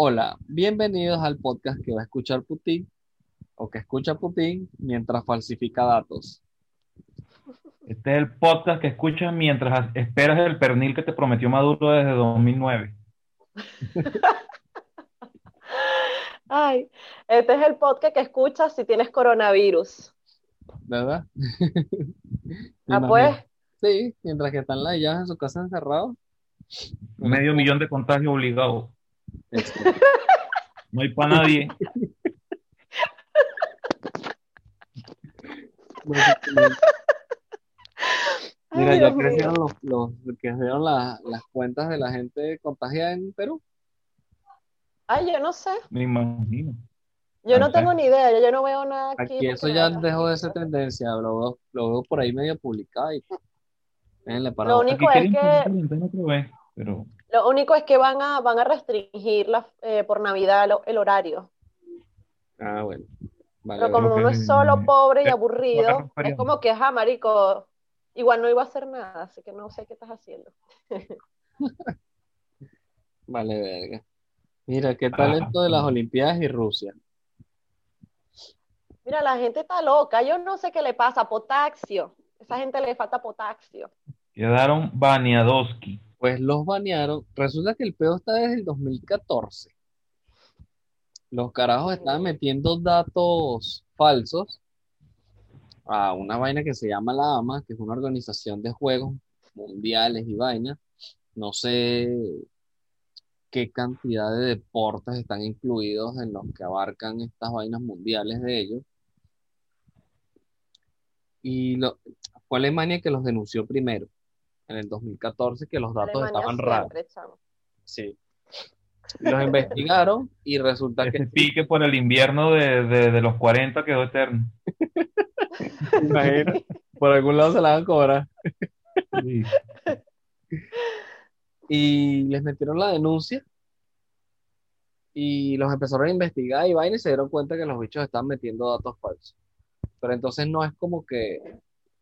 Hola, bienvenidos al podcast que va a escuchar Putin o que escucha Putin mientras falsifica datos. Este es el podcast que escuchas mientras esperas el pernil que te prometió Maduro desde 2009. Ay, este es el podcast que escuchas si tienes coronavirus. ¿Verdad? Ah, pues, Sí, mientras que están las en su casa encerrados. Medio millón de contagios obligados. No hay para nadie. Mira, Ay, ya crecieron los, los crecieron la- las cuentas de la gente contagiada en Perú. ay, yo no sé. Me imagino. Yo no tengo ni idea, yo, no veo nada aquí. Aquí eso ya nada. dejó de ser tendencia, lo veo, lo veo por ahí medio publicado y déjenle para Lo único Aquí es que- vez, pero Lo único es que van a, van a restringir la, eh, por Navidad lo- el horario. Ah, bueno. Vale, Pero como uno es solo pobre y aburrido, es como que, ajá, marico, igual no iba a hacer nada, así que no sé qué estás haciendo. vale, verga. Mira, ¿qué tal Ah, esto de las. Olimpiadas y Rusia? Mira, la gente está loca, yo no sé qué le pasa, potasio. Esa gente le falta potasio. quedaron baneadoski. Pues los banearon. Resulta que el pedo está desde el 2014. Los carajos estaban metiendo datos falsos a una vaina que se llama la AMA, que es una organización de juegos mundiales y vainas. No sé qué cantidad de deportes están incluidos en los que abarcan estas vainas mundiales de ellos. Y lo, fue Alemania que los denunció primero, en el 2014, que los datos Alemania estaban raros. chamo. Sí. Los investigaron y resulta que Ese pique por el invierno de, de- de los 40 quedó eterno. imagino, por algún lado se la van a cobrar. Sí. Y les metieron la denuncia y los empezaron a investigar y vaina y se dieron cuenta que los bichos están metiendo datos falsos. Pero entonces no es como que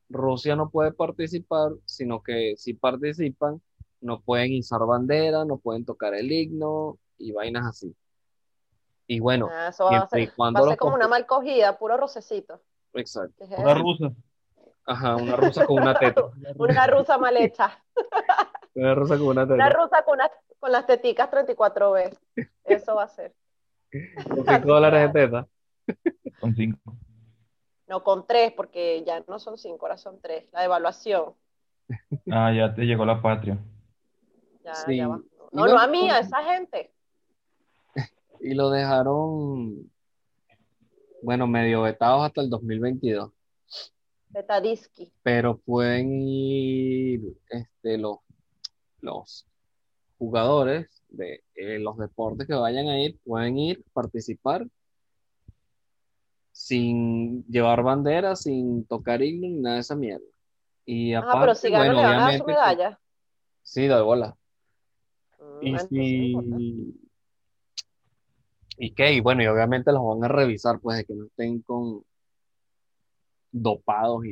Rusia no puede participar, sino que si participan, no pueden izar bandera, no pueden tocar el himno y vainas así. Y bueno, Ah, eso va a ser, cuando va a ser como una mal cogida, puro rocecito. Exacto. ¿Qué es Una rusa. Ajá, una rusa con una teta. Una rusa mal hecha. Una rusa con una Una teta. rusa con, una- con las teticas 34B. Eso va a ser. Con cinco dólares de teta. Con cinco. No, con tres, porque ya no son cinco, ahora son tres. La devaluación. Ah, ya te llegó la patria. Ya, Sí. ya va. No, no a mí, a esa gente. y lo dejaron, bueno, medio vetados hasta el 2022. Betadiski. Pero pueden ir este, los, los jugadores de eh, los deportes que vayan a ir, pueden ir, participar sin llevar bandera, sin tocar himno ni nada de esa mierda. Y Ah, pero si ganan, bueno, le van a dar su obviamente, medalla. sí, doy bola. Mm, Y entonces no importa. si... ¿Y qué? Y bueno, y obviamente los van a revisar, pues, de que no estén con dopados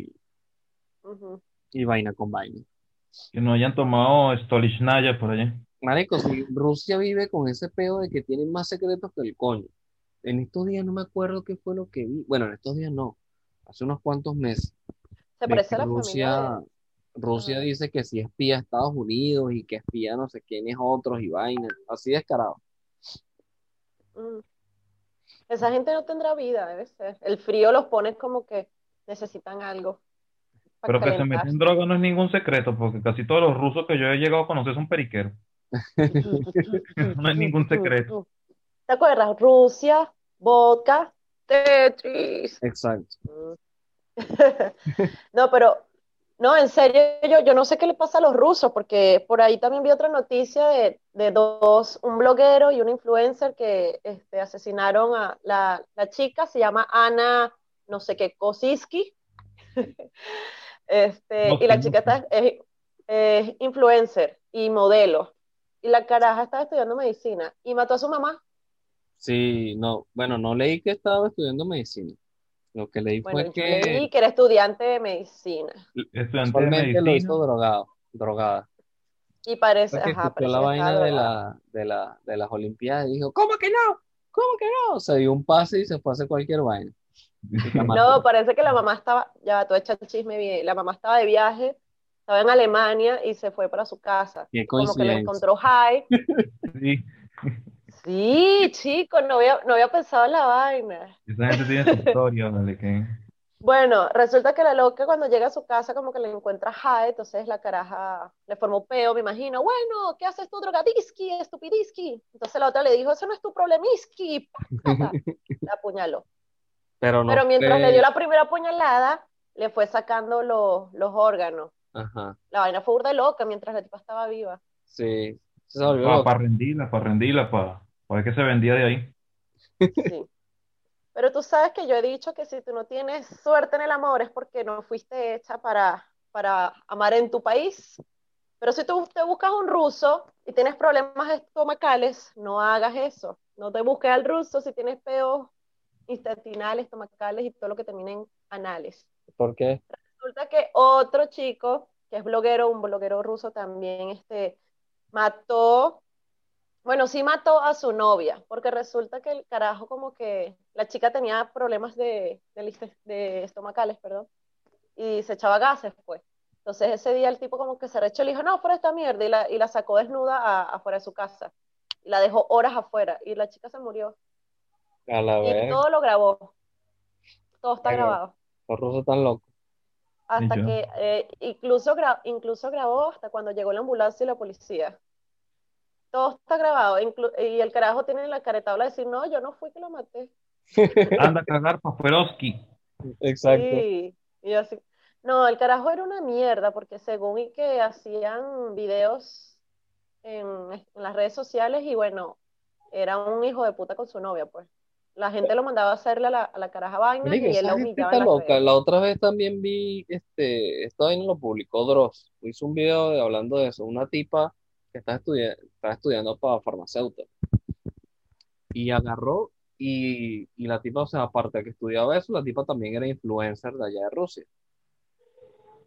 y vaina con vaina. Que no hayan tomado Stolichnaya por allá. Marico, si Rusia vive con ese pedo de que tienen más secretos que el coño. En estos días no me acuerdo qué fue lo que vi. Bueno, en estos días no. Hace unos cuantos meses. Se parece a la Rusia, familia. Rusia dice que sí espía a Estados Unidos y que espía no sé quiénes otros y vaina. Así descarado. Mm. Esa gente no tendrá vida, debe ser. El frío los pone como que necesitan algo Pero que se meten droga no es ningún secreto, porque casi todos los rusos que yo he llegado a conocer son periqueros. No es ningún secreto. ¿Te acuerdas? Rusia, vodka, Tetris. Exacto. No, pero, no, en serio, yo, yo no sé qué le pasa a los rusos, porque por ahí también vi otra noticia de, de dos, un bloguero y un influencer que este, asesinaron a la, la chica, se llama Ana, no sé qué, Kosiski. Este, No y la chica está, es, es influencer y modelo. Y la caraja estaba estudiando medicina y mató a su mamá. Sí, no, bueno, no leí que estaba estudiando medicina. Lo que leí Bueno, fue que leí que era estudiante de medicina. Estudiante de lo medicina. hizo drogado, drogada. Y parece, Porque ajá, parece la vaina de, la, de, la, de las Olimpiadas y dijo, ¿cómo que no? ¿Cómo que no? Se dio un pase y se fue a hacer cualquier vaina. No, parece que la mamá estaba, ya tú echas el chisme bien, la mamá estaba de viaje, estaba en Alemania y se fue para su casa. Qué Como que la coincidencia. encontró high. Sí, Sí, chico, no había, no había pensado en la vaina. esa gente tiene su historia, vale, que... Bueno, resulta que la loca cuando llega a su casa como que le encuentra high, entonces la caraja le formó peo, me imagino, bueno, ¿qué haces tú, drogadiski, estupidiski? Entonces la otra le dijo, eso no es tu problemiski. La apuñaló. Pero no Pero mientras le dio la primera puñalada, le fue sacando los, los órganos. Ajá, La vaina fue burda de loca mientras la tipa estaba viva. sí. Se volvió Para rendirla, para rendirla, para ver qué se vendía de ahí. Sí. Pero tú sabes que yo he dicho que si tú no tienes suerte en el amor es porque no fuiste hecha para, para amar en tu país. Pero si tú te buscas un ruso y tienes problemas estomacales, no hagas eso. No te busques al ruso si tienes peos intestinales, estomacales y todo lo que termine en anales. ¿Por qué? Resulta que otro chico, que es bloguero, un bloguero ruso también, este, mató, bueno, sí mató a su novia, porque resulta que el carajo como que la chica tenía problemas de, de, liste- de estomacales, perdón, y se echaba gases, pues. Entonces ese día el tipo como que se rechó y le dijo, no, fuera esta mierda, y la, y la sacó desnuda a- afuera de su casa, y la dejó horas afuera, y la chica se murió. A la Y vez, todo lo grabó, todo está Ay, grabado. los rusos están locos. Hasta que eh, incluso, gra- incluso grabó hasta cuando llegó la ambulancia y la policía. Todo está grabado. inclu- y el carajo tiene la caretabla de decir, no, yo no fui que lo maté. Anda a cagar Paferoski. Exacto. Sí. Y yo así, no, el carajo era una mierda porque según y que hacían videos en, en las redes sociales y bueno, era un hijo de puta con su novia, pues. La gente lo mandaba a hacerle a la, a la caraja vaina y él la humillaba está en las loca. redes. La otra vez también vi, este, esto ahí no lo publicó Dross. Hizo un video de- hablando de eso. Una tipa que estudiando, está estudiando para farmacéutica. Y agarró y, y la tipa, o sea, aparte de que estudiaba eso, la tipa también era influencer de allá de Rusia.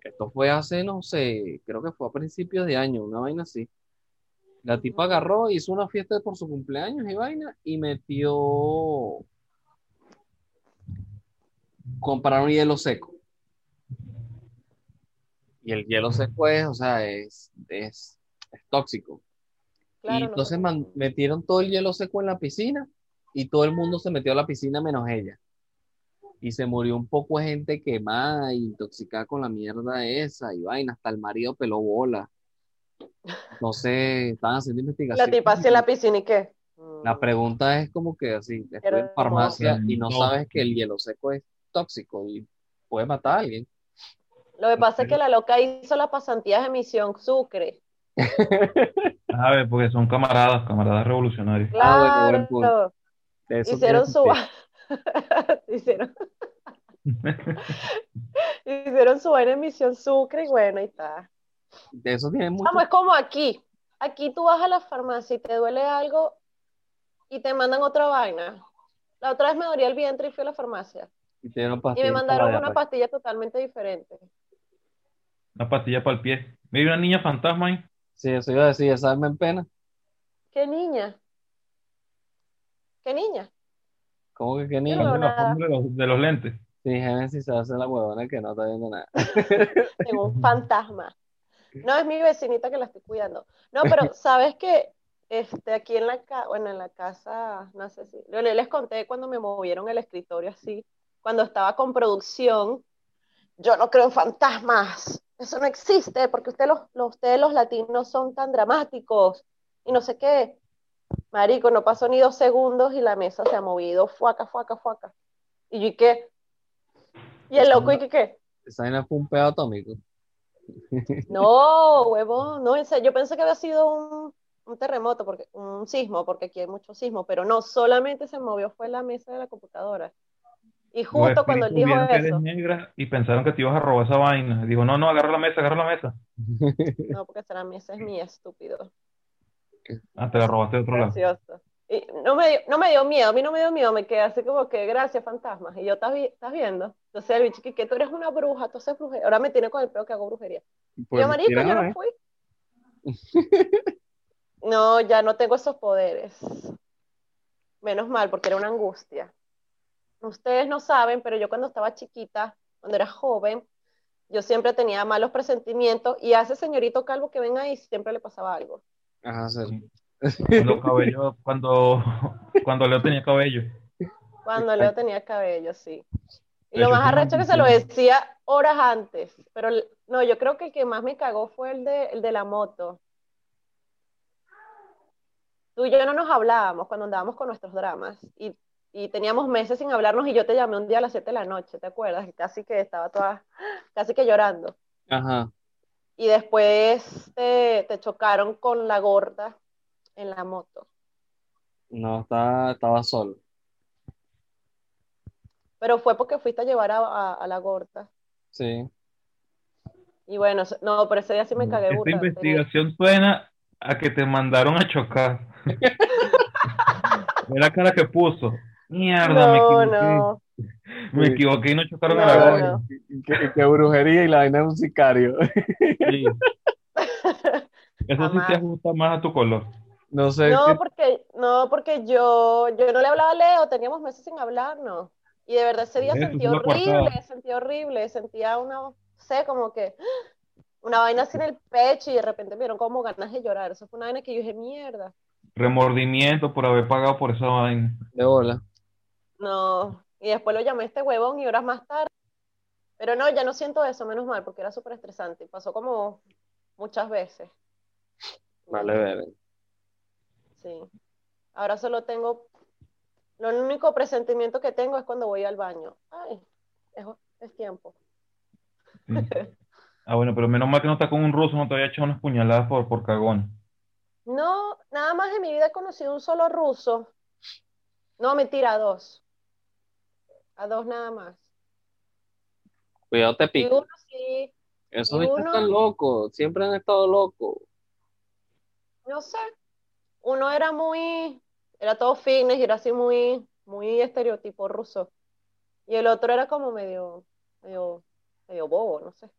Esto fue hace, no sé, creo que fue a principios de año, una vaina así. La tipa agarró, hizo una fiesta por su cumpleaños y vaina, y metió. Compraron hielo seco. Y el hielo seco es, o sea, es, es, es tóxico. Claro, Y no entonces metieron todo el hielo seco en la piscina y todo el mundo se metió a la piscina menos ella. Y se murió un poco de gente quemada y intoxicada con la mierda esa y vaina, hasta el marido peló bola. Entonces estaban haciendo La investigación. tipa así en la piscina y qué. La Mm. pregunta es como que así, estoy en farmacia y no No. sabes que el hielo seco es tóxico y puede matar a alguien. Lo que pasa es que la loca hizo las pasantías de Misión Sucre. A ver, porque son camaradas, camaradas revolucionarios. Ah, Claro. Hicieron su hicieron hicieron su vaina en Misión Sucre y bueno, ahí está. De eso tiene mucho. Vamos, es como aquí. Aquí tú vas a la farmacia y te duele algo y te mandan otra vaina. La otra vez me dolía el vientre y fui a la farmacia. Y te dieron Y me mandaron una pastilla totalmente diferente. Una pastilla para el pie. ¿Me una niña fantasma ahí? Sí, eso iba a decir, esa me en pena. ¿Qué niña? ¿Qué niña? ¿Cómo que qué no veo de los, de lentes. Sí, Génesis se hace la huevona que no está viendo nada. Tengo un fantasma. No, es mi vecinita que la estoy cuidando. No, pero sabes que este, aquí en la, ca- bueno, en la casa, no sé si, yo les conté cuando me movieron el escritorio así, cuando estaba con producción, yo no creo en fantasmas, eso no existe, porque ustedes los, los- ustedes los latinos son tan dramáticos y no sé qué. Marico, no pasó ni dos segundos y la mesa se ha movido, fuaca, fuaca, fuaca. Y yo, ¿y qué? Y el loco, ¿y qué qué? Esa vaina fue un pedo atómico. No, huevón, no, en serio, yo pensé que había sido un, un terremoto, porque, un sismo, porque aquí hay mucho sismo, pero no, solamente se movió fue la mesa de la computadora. Y justo cuando él dijo eso, y pensaron que te ibas a robar esa vaina. Digo, no, no, agarra la mesa, agarra la mesa. no, porque esa mesa es mía, estúpido, Ah, te la robaste de otro lado. Y no me, dio, no me dio miedo, a mí no me dio miedo, me quedé así como que, gracias, fantasmas. Y yo, ¿estás, estás viendo? Entonces el bicho, que tú eres una bruja, tú haces brujería. Ahora me tiene con el peo que hago brujería. Y Pues yo, marico, yo no ¿eh? fui. No, ya no tengo esos poderes. Menos mal, porque era una angustia. Ustedes no saben, pero yo cuando estaba chiquita, cuando era joven, yo siempre tenía malos presentimientos y a ese señorito calvo que ven ahí siempre le pasaba algo. Ajá, sí. Cuando cabello, cuando, cuando Leo tenía cabello. Cuando Leo tenía cabello, sí. Y lo más arrecho que se lo decía horas antes, pero no, yo creo que el que más me cagó fue el de, el de la moto. Tú y yo no nos hablábamos cuando andábamos con nuestros dramas y, y teníamos meses sin hablarnos y yo te llamé un día a las 7 de la noche, ¿te acuerdas? Y Casi que estaba toda, casi que llorando. Ajá. Y después te, te chocaron con la gorda en la moto. No, estaba, estaba solo. Pero fue porque fuiste a llevar a, a- a la gorda. Sí. Y bueno, no, pero ese día sí me cagué Esta tenía- investigación suena a que te mandaron a chocar. Ve la cara que puso. Mierda, me No, equivoqué. no. Me Sí. equivoqué y no chocaron a No, la no. gorda. Y que, brujería y la vaina es un sicario. Sí. Eso sí se ajusta más a tu color. No sé. No, qué- porque, no, porque yo, yo no le hablaba a Leo, teníamos meses sin hablarnos. Y de verdad ese día Eso, sentí horrible, sentí horrible, sentía una, no sé, como que una vaina así en el pecho y de repente me dieron como ganas de llorar. Eso fue una vaina que yo dije, mierda. Remordimiento por haber pagado por esa vaina. De bola. No. Y después lo llamé a este huevón y horas más tarde. Pero no, ya no siento eso, menos mal, porque era súper estresante. Y pasó como muchas veces. Vale, ver. Sí. Ahora solo tengo, lo único presentimiento que tengo es cuando voy al baño. Ay, es, es tiempo. Sí. Ah, bueno, pero menos mal que no está con un ruso, no te había echado unas puñaladas por, por cagón. No, nada más en mi vida he conocido un solo ruso. No, mentira, dos. A dos nada más. Cuidado, te Y pica. uno sí, Esos y bichos uno- están locos. Siempre han estado locos. no sé. Uno era muy, era todo fitness y era así muy, muy estereotipo ruso. Y el otro era como medio, medio, medio bobo, no sé.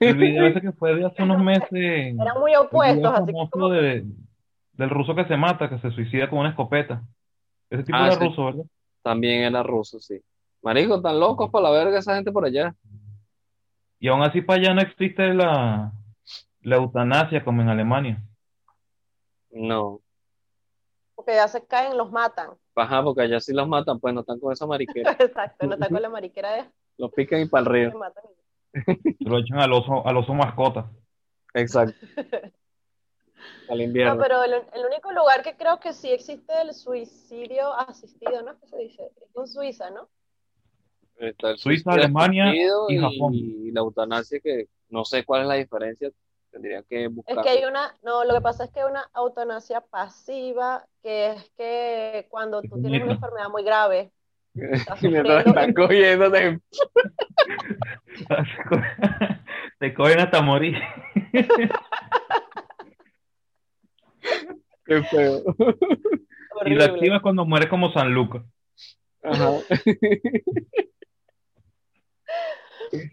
El video ese que fue de hace unos meses. Eran muy El opuestos, así que como de, del ruso que se mata, que se suicida con una escopeta. Ese tipo Ah, era sí. ruso, ¿verdad? También era ruso, sí. Marico, tan locos para la verga esa gente por allá. Y aún así para allá no existe la, la eutanasia como en Alemania. No. porque ya se caen, los matan. Ajá, porque allá sí los matan, pues no están con esa mariquera. Exacto, no está con la mariquera de Los pican y para el río. lo echan al oso, al oso mascota. Exacto. Al No, invierno. pero el, el único lugar que creo que sí existe el suicidio asistido, ¿no? ¿Qué se dice? Es en Suiza, ¿no? Está el Suiza, Alemania y Japón. Y la eutanasia, que no sé cuál es la diferencia. Tendría que Es buscar. que hay una, no, lo que pasa es que hay una eutanasia pasiva, que es que cuando tú tienes una enfermedad muy grave, estás mientras están cogiendo de... Te cogen hasta morir. Qué feo. Y la horrible. activas cuando mueres como San Lucas. Ajá.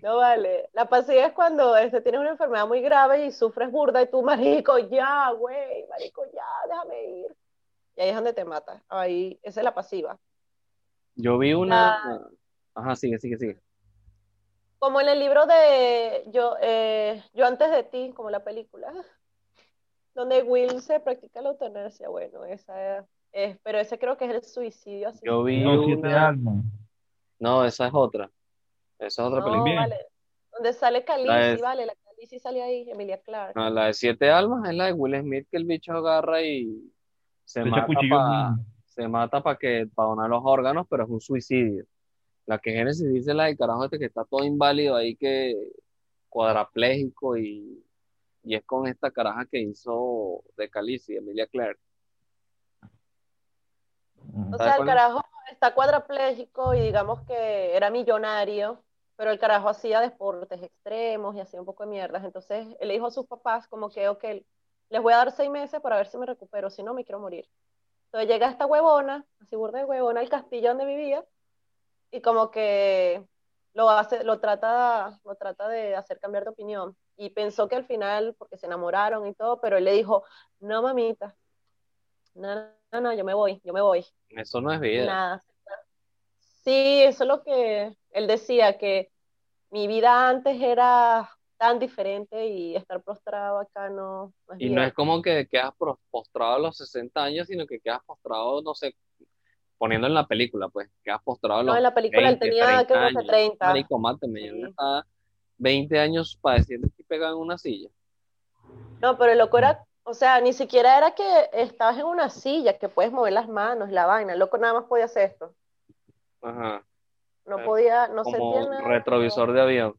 No vale. La pasiva es cuando este, tienes una enfermedad muy grave y sufres burda y tú, marico, ya, güey, marico, ya, déjame ir. Y ahí es donde te matas. Ahí, esa es la pasiva. Yo vi una. Ajá, sigue, sigue, sigue. Como en el libro de Yo, eh, Yo antes de ti, como la película, donde Will se practica la eutanasia. Bueno, esa es, pero ese creo que es el suicidio asistido. Yo vi Son siete almas. No, esa es otra. Esa es otra No, película. Vale. Donde sale Khaleesi, es- vale, la Khaleesi sale ahí, Emilia Clarke. No, la de Siete Almas es la de Will Smith que el bicho agarra y se Ese mata para se mata para que para donar los órganos, pero es un suicidio. La que Génesis dice la del carajo este que está todo inválido ahí que cuadrapléjico y, y es con esta caraja que hizo de Khaleesi, Emilia Clarke. O ¿Sabes sea, el es? carajo está cuadraplégico y digamos que era millonario, pero el carajo hacía deportes extremos y hacía un poco de mierdas. Entonces él le dijo a sus papás como que, ok, les voy a dar seis meses para ver si me recupero, si no me quiero morir. Entonces llega esta huevona, así burda de huevona, al castillo donde vivía y como que lo hace, lo trata, lo trata de hacer cambiar de opinión. Y pensó que al final, porque se enamoraron y todo, pero él le dijo, no mamita, no, no, no, yo me voy, yo me voy. Eso no es vida. Nada. Sí, eso es lo que él decía, que mi vida antes era tan diferente y estar prostrado acá no, no es Y no es como que quedas postrado a los 60 años, sino que quedas postrado, no sé, poniendo en la película, pues, quedas postrado a No, los en la película él 20, tenía 30 creo que años. 30. Marico, máteme, yo Sí. estaba 20 años padeciendo aquí pegado en una silla. No, pero el loco era, o sea, ni siquiera era que estabas en una silla, que puedes mover las manos, la vaina. El loco nada más podía hacer esto. Ajá. No podía, no Como sentía nada. retrovisor de avión.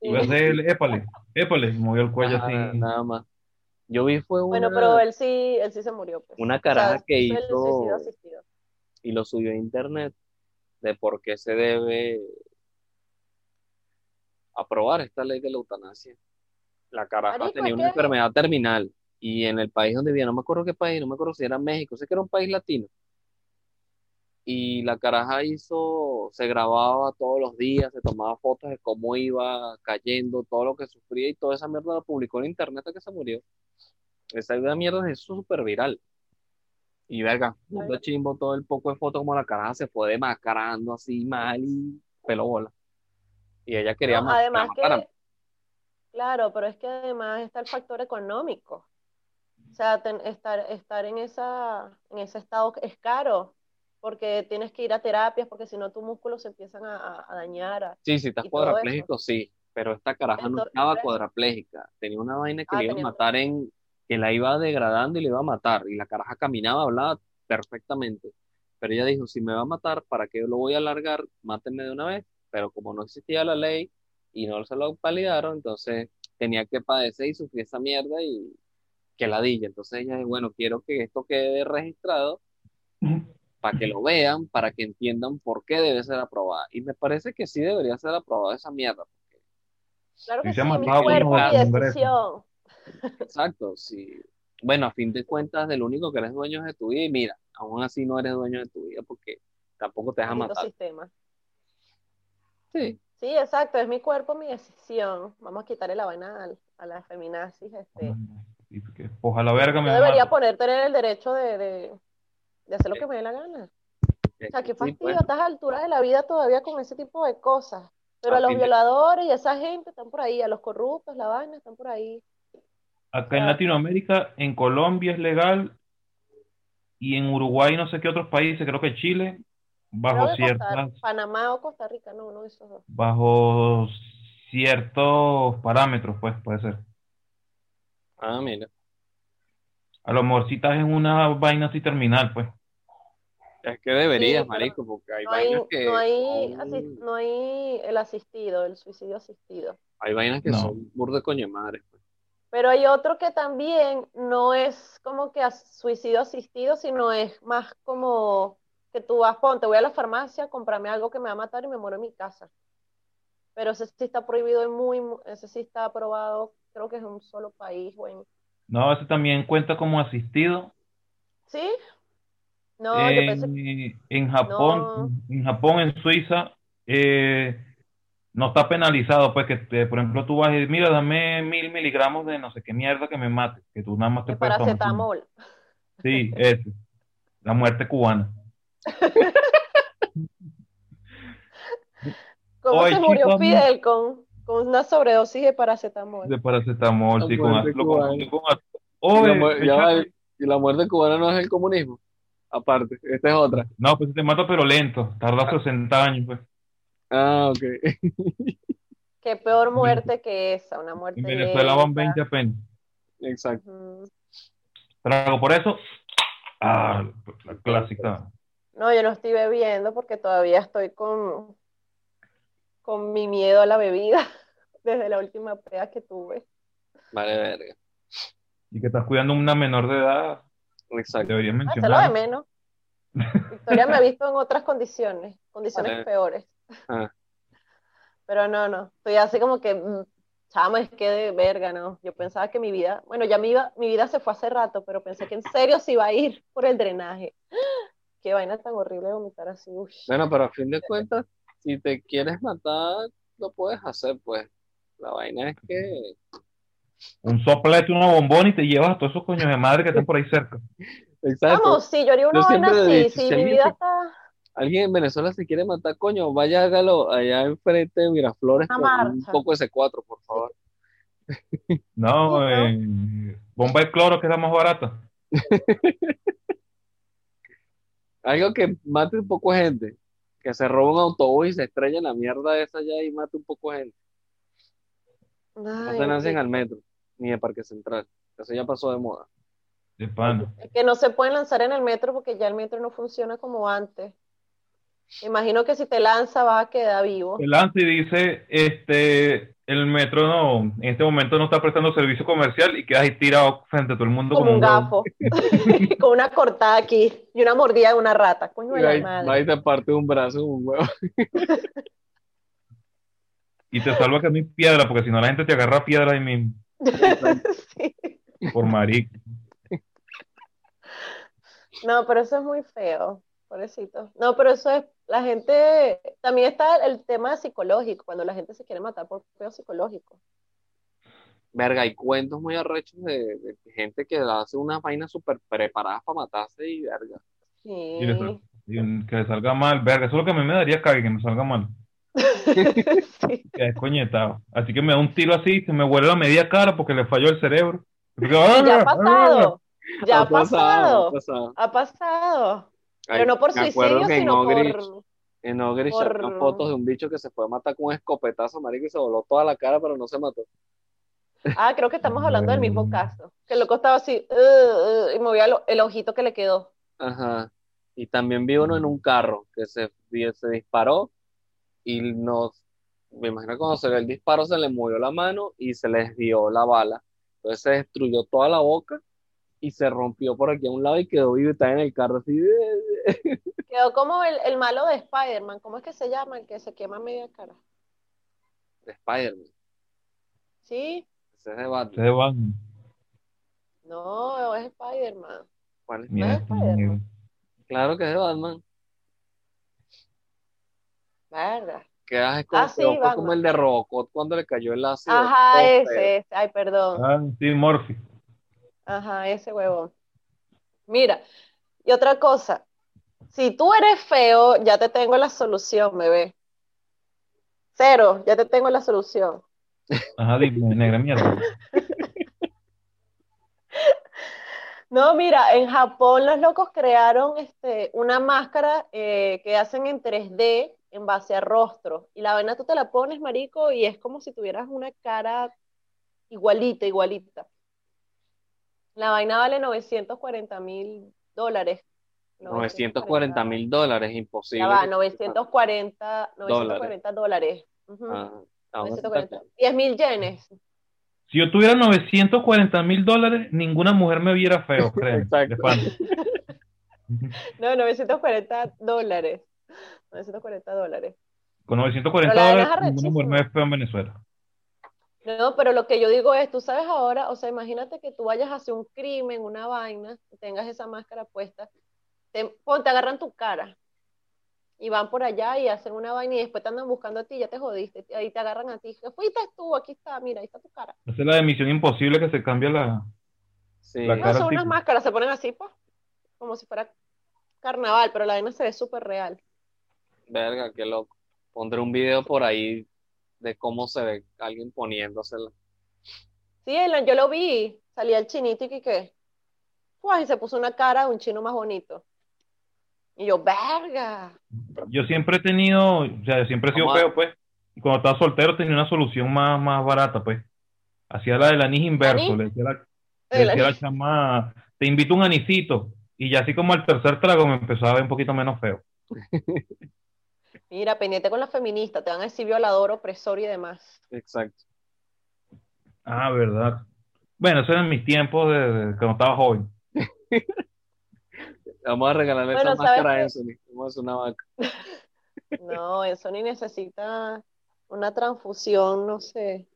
Sí. Iba a hacer el épale, épale, movió el cuello Ajá, así. nada más. Yo vi fue Bueno, una, pero él sí, él sí se murió, pues. una O sea, caraja que hizo y lo subió a internet de por qué se debe aprobar esta ley de la eutanasia. La caraja Marico, tenía una enfermedad terminal y en el país donde vivía, no me acuerdo qué país, no me acuerdo si era México, sé que era un país latino. Y la caraja hizo, se grababa todos los días, se tomaba fotos de cómo iba cayendo, todo lo que sufría y toda esa mierda la publicó en internet hasta que se murió. Esa mierda es súper viral. Y verga, mundo chimbo todo el poco de fotos como la caraja se fue demacrando así mal y pelo bola. Y ella quería No, la además que, claro, pero es que además está el factor económico. O sea, ten- estar, estar en esa, en ese estado es caro, porque tienes que ir a terapias, porque si no tus músculos se empiezan a, dañar. a- Sí, si estás cuadrapléjico, sí, pero esta caraja no estaba cuadraplégica. Tenía una vaina que Ah, le iba a matar en, que la iba degradando y le iba a matar. Y la caraja caminaba, hablaba perfectamente. Pero ella dijo, si me va a matar, ¿para qué lo voy a alargar? Mátenme de una vez. Pero como no existía la ley y no se lo validaron, entonces tenía que padecer y sufrir esa mierda y que ladilla. Entonces ella dijo, bueno, quiero que esto quede registrado para que lo vean, para que entiendan por qué debe ser aprobada. Y me parece que sí debería ser aprobada esa mierda. Claro Sí, que se ha sí, mi matado cuerpo. Exacto, sí. Bueno, a fin de cuentas, del único que eres dueño es de tu vida y mira, aún así no eres dueño de tu vida porque tampoco te deja matar. sistema. Sí, Sí, exacto, es mi cuerpo, mi decisión. Vamos a quitarle la vaina al- a, la feminazis. Este. Ojalá verga me Yo debería poner, tener el derecho de, de, de hacer lo que me dé la gana. O sea, qué sí, fastidio, pues. a estas alturas de la vida todavía con ese tipo de cosas. Pero A a los violadores y a esa gente están por ahí, a los corruptos, la vaina, están por ahí. Acá en. Latinoamérica, en Colombia es legal y en Uruguay, no sé qué otros países, creo que Chile, bajo Creo que Costa- ciertas, Panamá o Costa Rica, no, uno de esos dos. bajo ciertos parámetros, pues puede ser. Ah, mira. A lo mejor si estás en una vaina así terminal, pues. Es que deberías, Sí, pero marico, porque hay No hay, vainas que no hay, no hay el asistido, el suicidio asistido. hay vainas que No. son burde coño de madre. pues. Pero hay otro que también no es como que suicidio asistido, sino es más como que tú vas, ponte, voy a la farmacia, comprarme algo que me va a matar y me muero en mi casa. Pero ese sí está prohibido en muy, mu- ese sí está aprobado, creo que es en un solo país, o en- No, ese también cuenta como asistido. ¿Sí? No, yo pensé en Japón, No. en Japón, en Suiza, eh, no está penalizado, pues que te- por ejemplo tú vas y mira, dame mil miligramos de no sé qué mierda que me mate, que tú nada más te puedes tomar. paracetamol. Sí, ese. La muerte cubana. ¿Cómo se murió Fidel con, con una sobredosis de paracetamol? De paracetamol, sí, con lo confundió con Y la, ya y muerte cubana no es el comunismo. Aparte, esta es otra. No, pues te mata pero lento, tarda 60 años, pues. Ah, ok. Qué peor muerte que esa, una muerte En Venezuela van lenta. 20 apenas. Exacto. Ujú. Trago por eso. Ah, la clásica. No, yo no estoy bebiendo porque todavía estoy con, con mi miedo a la bebida desde la última peda que tuve. Vale, verga. Y que estás cuidando a una menor de edad, Exacto. deberías Ah, se lo de mencionar. menos. Victoria me ha visto en otras condiciones, condiciones Vale. peores. Ah. Pero no, no, estoy así como que, mm, chama, es que de verga, ¿no? Yo pensaba que mi vida, bueno, ya mi vida, mi vida se fue hace rato, pero pensé que en serio se iba a ir por el drenaje. Qué vaina tan horrible vomitar así. Bueno, pero a fin de cuentas, si te quieres matar, lo puedes hacer, pues. La vaina es que. Un soplete, una bombón y te llevas a todos esos coños de madre que están por ahí cerca. Exacto. Vamos, sí, yo haría una Yo vaina así, si si mi vida está... Alguien en Venezuela se quiere matar, coño, vaya hágalo allá enfrente de Miraflores Una con un poco de C4, por favor. No, eh, bomba de cloro que es la más barata. Algo que mate un poco de gente. Que se roba un autobús y se estrella en la mierda esa allá y mate un poco de gente. No se lancen al metro, ni de Parque Central. Eso ya pasó de moda. De pana. Que no se pueden lanzar en el metro porque ya el metro no funciona como antes. Imagino que si te lanza vas a quedar vivo. El ANSI dice, este, el metro no, en este momento no está prestando servicio comercial y quedas ahí tirado frente a todo el mundo Como un huevo. gafo. Con una cortada aquí y una mordida de una rata. Coño de Y la ahí, madre. ahí te parte un brazo, un huevo. Y te salva que no hay piedra, porque si no la gente te agarra piedra ahí mismo, Sí. por marico. No, pero eso es muy feo, pobrecito. No, pero eso es, la gente, también está el tema psicológico, cuando la gente se quiere matar por feo psicológico. Verga, hay cuentos muy arrechos de, de gente que hace unas vainas súper preparadas para matarse y verga. Sí. Y que le salga mal, verga, eso es lo que a mí me daría cague, que me salga mal. Sí. Que es coñetado. Así que me da un tiro así, se me huele la media cara porque le falló el cerebro. Porque, ya ha ¡ah! pasado, ya ha Ha pasado, ha pasado, pasado. ha pasado. Pero no por me acuerdo suicidio, que en sino Ogrich, por... en Ogrich por- sacaron fotos de un bicho que se fue a matar con un escopetazo, marico, y se voló toda la cara, pero no se mató. Ah, creo que estamos hablando del mismo Mm. caso. Que el loco estaba así, "Uh, uh", y movía lo- el ojito que le quedó. Ajá. Y también vi uno en un carro que se, se disparó y nos, me imagino que cuando se ve el disparo se le movió la mano y se le desvió la bala. Entonces se destruyó toda la boca y se rompió por aquí a un lado y quedó vivo y está en el carro así. Quedó como el, el malo de Spider-Man, ¿cómo es que se llama? El que se quema media cara. De Spider-Man. ¿Sí? Ese es de Batman. No, es Spider-Man. ¿Cuál es? Mira, ¿No es Spider-Man? Claro que es de Batman. Verga. Quedas como, Ah, sí, como el de Robocop cuando le cayó el ácido. Ajá, ese, ese. Ay, perdón. Ah, sí, Morphy. Ajá, ese huevón. Mira, y otra cosa. Si tú eres feo, ya te tengo la solución, bebé. Cero, ya te tengo la solución. Ajá, dime, negra mierda. No, mira, en Japón los locos crearon este, una máscara eh, que hacen en 3D en base a rostro. Y la vaina tú te la pones, marico, y es como si tuvieras una cara igualita, igualita. La vaina vale 940 mil dólares. 940 mil dólares, imposible. Ya va, que- 940, 940 dólares. Ah, está 940. 10 mil yenes. Si yo tuviera 940 mil dólares, ninguna mujer me viera feo, créeme. Exacto. de pana. No, 940 dólares. 940 dólares. Con 940 Pero la dólares, ninguna mujer me ve feo en Venezuela. No, pero lo que yo digo es, tú sabes ahora, o sea, imagínate que tú vayas a hacer un crimen, una vaina, y tengas esa máscara puesta, te, agarran tu cara y van por allá y hacen una vaina y después te andan buscando a ti, ya te jodiste, ahí te agarran a ti, fuiste tú, aquí está, mira, ahí está tu cara. Esa es la de Misión Imposible que se cambia la... Sí. La No, cara son tipo. unas máscaras, se ponen así, pues, como si fuera carnaval, pero la vaina se ve súper real. Verga, qué loco. Pondré un video por ahí de cómo se ve alguien poniéndosela. Sí, el- yo lo vi, salía el chinito y que, ¿qué? Pues, y se puso una cara de un chino más bonito. Y yo, verga. Yo siempre he tenido, o sea, yo siempre he sido Vamos feo, pues. Y cuando estaba soltero tenía una solución más, más barata, pues. Hacía la del anís inverso. ¿Anís? Le decía, la, le decía la chama, te invito a un anisito. Y ya así como al tercer trago me empezó a ver un poquito menos feo. Mira, pendiente con la feminista, te van a decir violador, opresor y demás. Exacto. Ah, verdad. Bueno, eso eran mis tiempos de, de cuando estaba joven. Vamos a regalarle Bueno, esa ¿sabes máscara a qué? Anthony. Vamos a hacer una vaca. No, eso ni necesita una transfusión, no sé.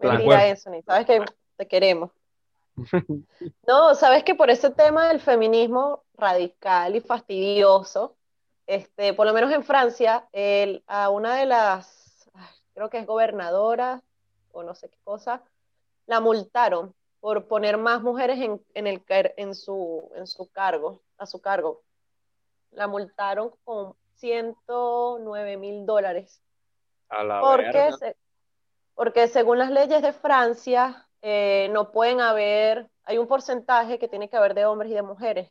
Mentira, eso, ni sabes que te queremos. No, sabes que por ese tema del feminismo radical y fastidioso, este, por lo menos en Francia, el- a una de las, creo que es gobernadora o no sé qué cosa, la multaron por poner más mujeres en, en, el, en, su, en su cargo, a su cargo. La multaron con 109 mil dólares. A la Porque, verga. se- porque según las leyes de Francia, eh, no pueden haber, hay un porcentaje que tiene que haber de hombres y de mujeres.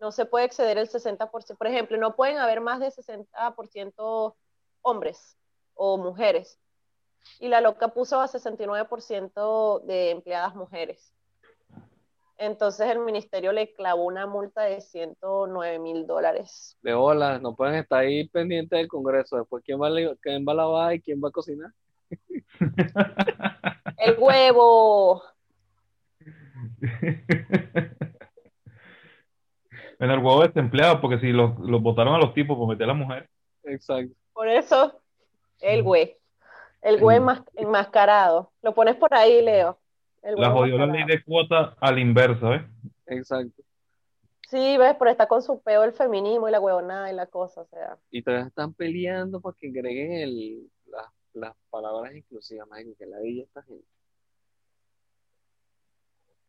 No se puede exceder el 60%. Por ejemplo, no pueden haber más de 60% hombres o mujeres. Y la loca puso a 69% de empleadas mujeres. Entonces el ministerio le clavó una multa de 109 mil dólares. De bola, no pueden estar ahí pendientes del Congreso. Después, ¿quién va a, quién va a lavar y quién va a cocinar? El huevo. En el huevo desempleado, porque si los, los votaron a los tipos por meter a la mujer. Exacto. Por eso, el güey. El güey enmas- enmascarado. Lo pones por ahí, Leo. El La jodió la ley de cuota a la inversa, ¿ves? Exacto. Sí, ves, pero está con su peo el feminismo y la huevonada y la cosa, o sea. Y todavía están peleando para que agreguen el, las, las palabras inclusivas, marico, que la villa esta gente.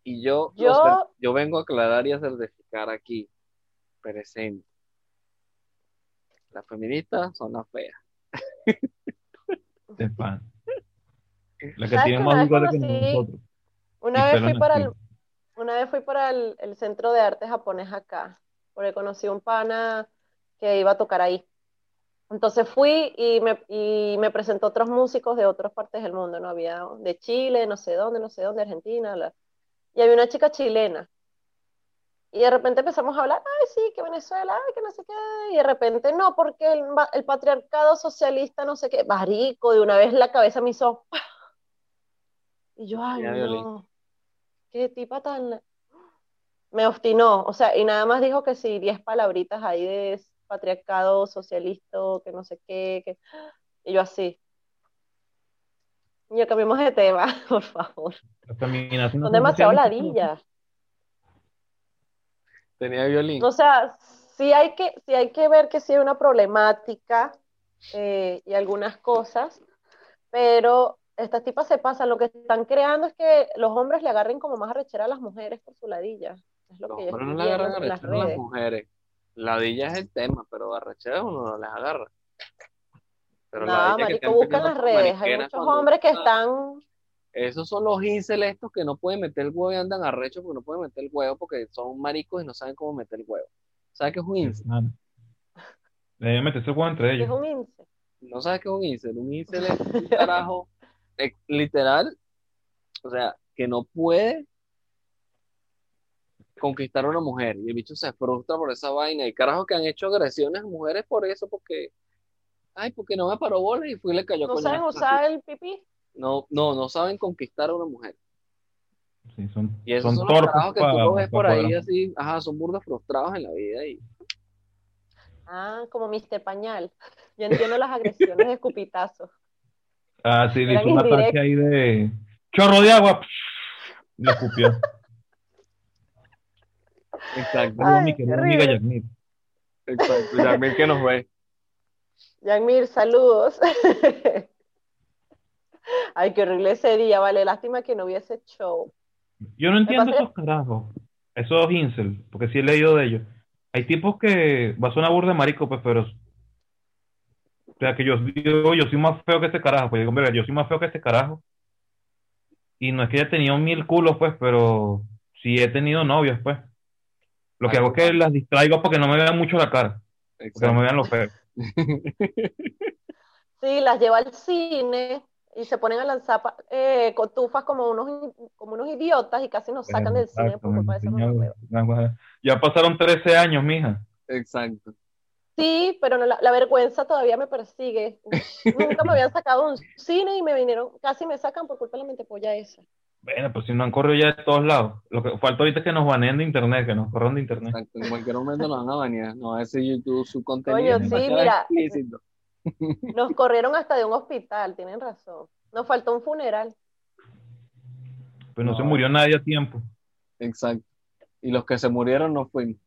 Y yo, Yo- yo vengo a aclarar y a certificar aquí, presente. Las feministas son las feas. De pan. La que ¿Sabes tiene más una vez lugares que nosotros. Una vez fui para el una vez fui para el, el centro de arte japonés acá, porque conocí un pana que iba a tocar ahí. Entonces fui y me, y me presentó otros músicos de otras partes del mundo, ¿no? Había de Chile, no sé dónde, no sé dónde, Argentina, bla. Y había una chica chilena. Y de repente empezamos a hablar, ay, sí, que Venezuela, ay, que no sé qué. Y de repente, no, porque el, el patriarcado socialista, no sé qué, marico, de una vez la cabeza me hizo. ¡pah! Y yo, ay, Ya, Violín. no, qué tipa tan. Me obstinó, o sea, y nada más dijo que sí, diez palabritas ahí de patriarcado socialista, que no sé qué, que... y yo así. Y yo cambiemos de tema, por favor. Son demasiado ladillas. Tenía violín. O sea, sí hay que, sí hay que ver que sí hay una problemática eh, y algunas cosas, pero estas tipas se pasan. Lo que están creando es que los hombres le agarren como más arrechera a las mujeres por su ladilla. Es lo Los que yo hombres no le agarran las arrechera a las mujeres. Ladilla es el tema, pero arrechera uno no les agarra. Pero No, marico, estén busca en peleando las redes. Hay muchos hombres que están. Esos son los incel estos que no pueden meter el huevo y andan arrechos porque no pueden meter el huevo porque son maricos y no saben cómo meter el huevo. ¿Sabes qué es un incel? Debe meterse el huevo entre que es ellos. un ince. ¿No sabes qué es un incel? Un incel es un carajo eh, literal, o sea, que no puede conquistar a una mujer y el bicho se frustra por esa vaina y carajos que han hecho agresiones a mujeres por eso porque ay, porque no me paró bola y fui y le cayó No saben usar el pipí. No, no, no saben conquistar a una mujer. Sí, son, Y esos son son, los torpes carajos que tú ves por ahí así, ajá, son burdos frustrados en la vida y Ah, como Mr. Pañal. Yo entiendo las agresiones de escupitazo. Ah, sí, le hizo un ataque indirectos. ahí de chorro de agua. Le escupió. exacto, Ay, mi qué querida amiga. Yasmín. exacto, ya mil que nos ve. Yanmir, saludos. Ay, qué horrible ese día, vale. Lástima que no hubiese show. Yo no entiendo pasa- esos carajos, esos incel, porque sí he leído de ellos. Hay tipos que va a sonar burda de marico, pues, pero. O sea, que yo, yo, yo soy más feo que ese carajo, pues digo, "Verga, yo soy más feo que ese carajo. Y no es que haya tenido mil culos, pues, pero sí he tenido novios, pues. Lo que Ay, hago es que las distraigo para que no me vean mucho la cara, porque no me vean lo feo. Sí, las lleva al cine y se ponen a lanzar eh, cotufas como unos, como unos idiotas y casi nos sacan del cine por culpa de esa Exactamente, mamá señor. Ya pasaron 13 años, mija. Exacto. Sí, pero no, la, la vergüenza todavía me persigue. Nunca me habían sacado un cine y me vinieron, casi me sacan por culpa de la mentepolla esa. Bueno, pues si no han corrido ya de todos lados. Lo que falta ahorita es que nos baneen de internet, que nos corran de internet. Exacto, en cualquier momento nos van a banear, no va a decir YouTube su contenido Coño, es sí, mira. explícito. Nos corrieron hasta de un hospital, tienen razón. Nos faltó un funeral. Pues no, No, se murió nadie a tiempo. Exacto. Y los que se murieron no fuimos.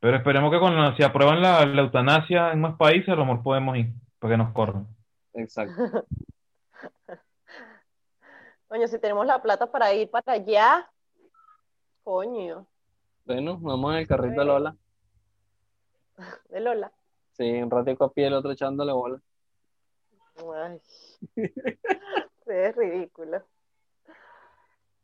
Pero esperemos que cuando si aprueban la, la eutanasia en más países, a lo mejor podemos ir, para que nos corran. Exacto. Coño, si tenemos la plata para ir para allá, coño, Bueno, vamos en el carrito de Lola. de Lola. Sí, un ratico a pie, el otro echándole bola. Ay. Es ridículo.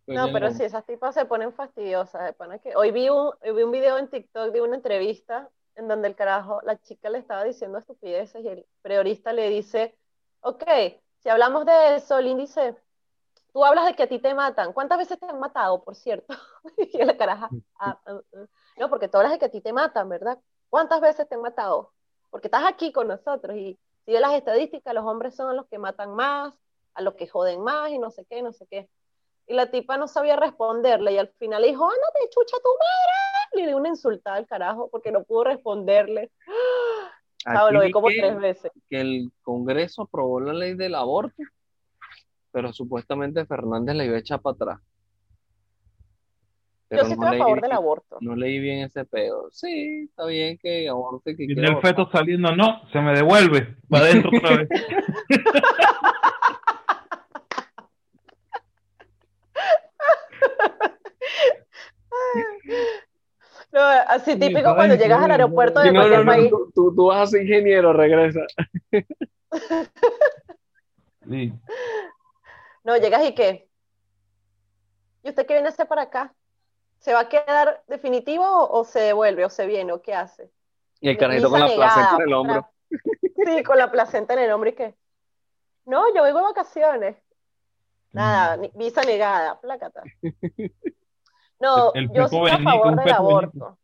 No, Coño, pero sí, esas tipas se ponen fastidiosas. que... Hoy vi un, hoy vi un video en TikTok de una entrevista en donde el carajo, la chica le estaba diciendo estupideces y el periodista le dice, ok, si hablamos de eso, Lynn dice, tú hablas de que a ti te matan. ¿Cuántas veces te han matado, por cierto? Y la caraja, "Ah, ah, ah". no, porque tú hablas de que a ti te matan, ¿verdad? ¿Cuántas veces te han matado? Porque estás aquí con nosotros y si ves las estadísticas, los hombres son los que matan más, a los que joden más y no sé qué, no sé qué. Y la tipa no sabía responderle y al final le dijo, ándate, chucha tu madre. Le dio una insultada al carajo porque no pudo responderle. Aquí lo vi vi como que- tres veces. que el Congreso aprobó la ley del aborto, pero supuestamente Fernández la iba a echar para atrás. Yo sí no estoy a leí, favor del aborto. no leí bien ese pedo. Sí, está bien que aborte que Y el abortar. feto saliendo, no, se me devuelve, va adentro otra vez. No, así Sí, típico cuando llegas sí, al no, aeropuerto de no, no, cualquier no, país. tú, tú- tú vas a ser ingeniero, regresa. Sí. No, llegas y qué. ¿Y usted qué viene a hacer para acá? ¿Se va a quedar definitivo o, o se devuelve o se viene o qué hace? Y el carajito con la placenta en el hombro. Sí, con la placenta en el hombro y qué. No, yo vengo de vacaciones. Nada, ni- visa negada, plácata. No, El- el yo estoy a favor del aborto.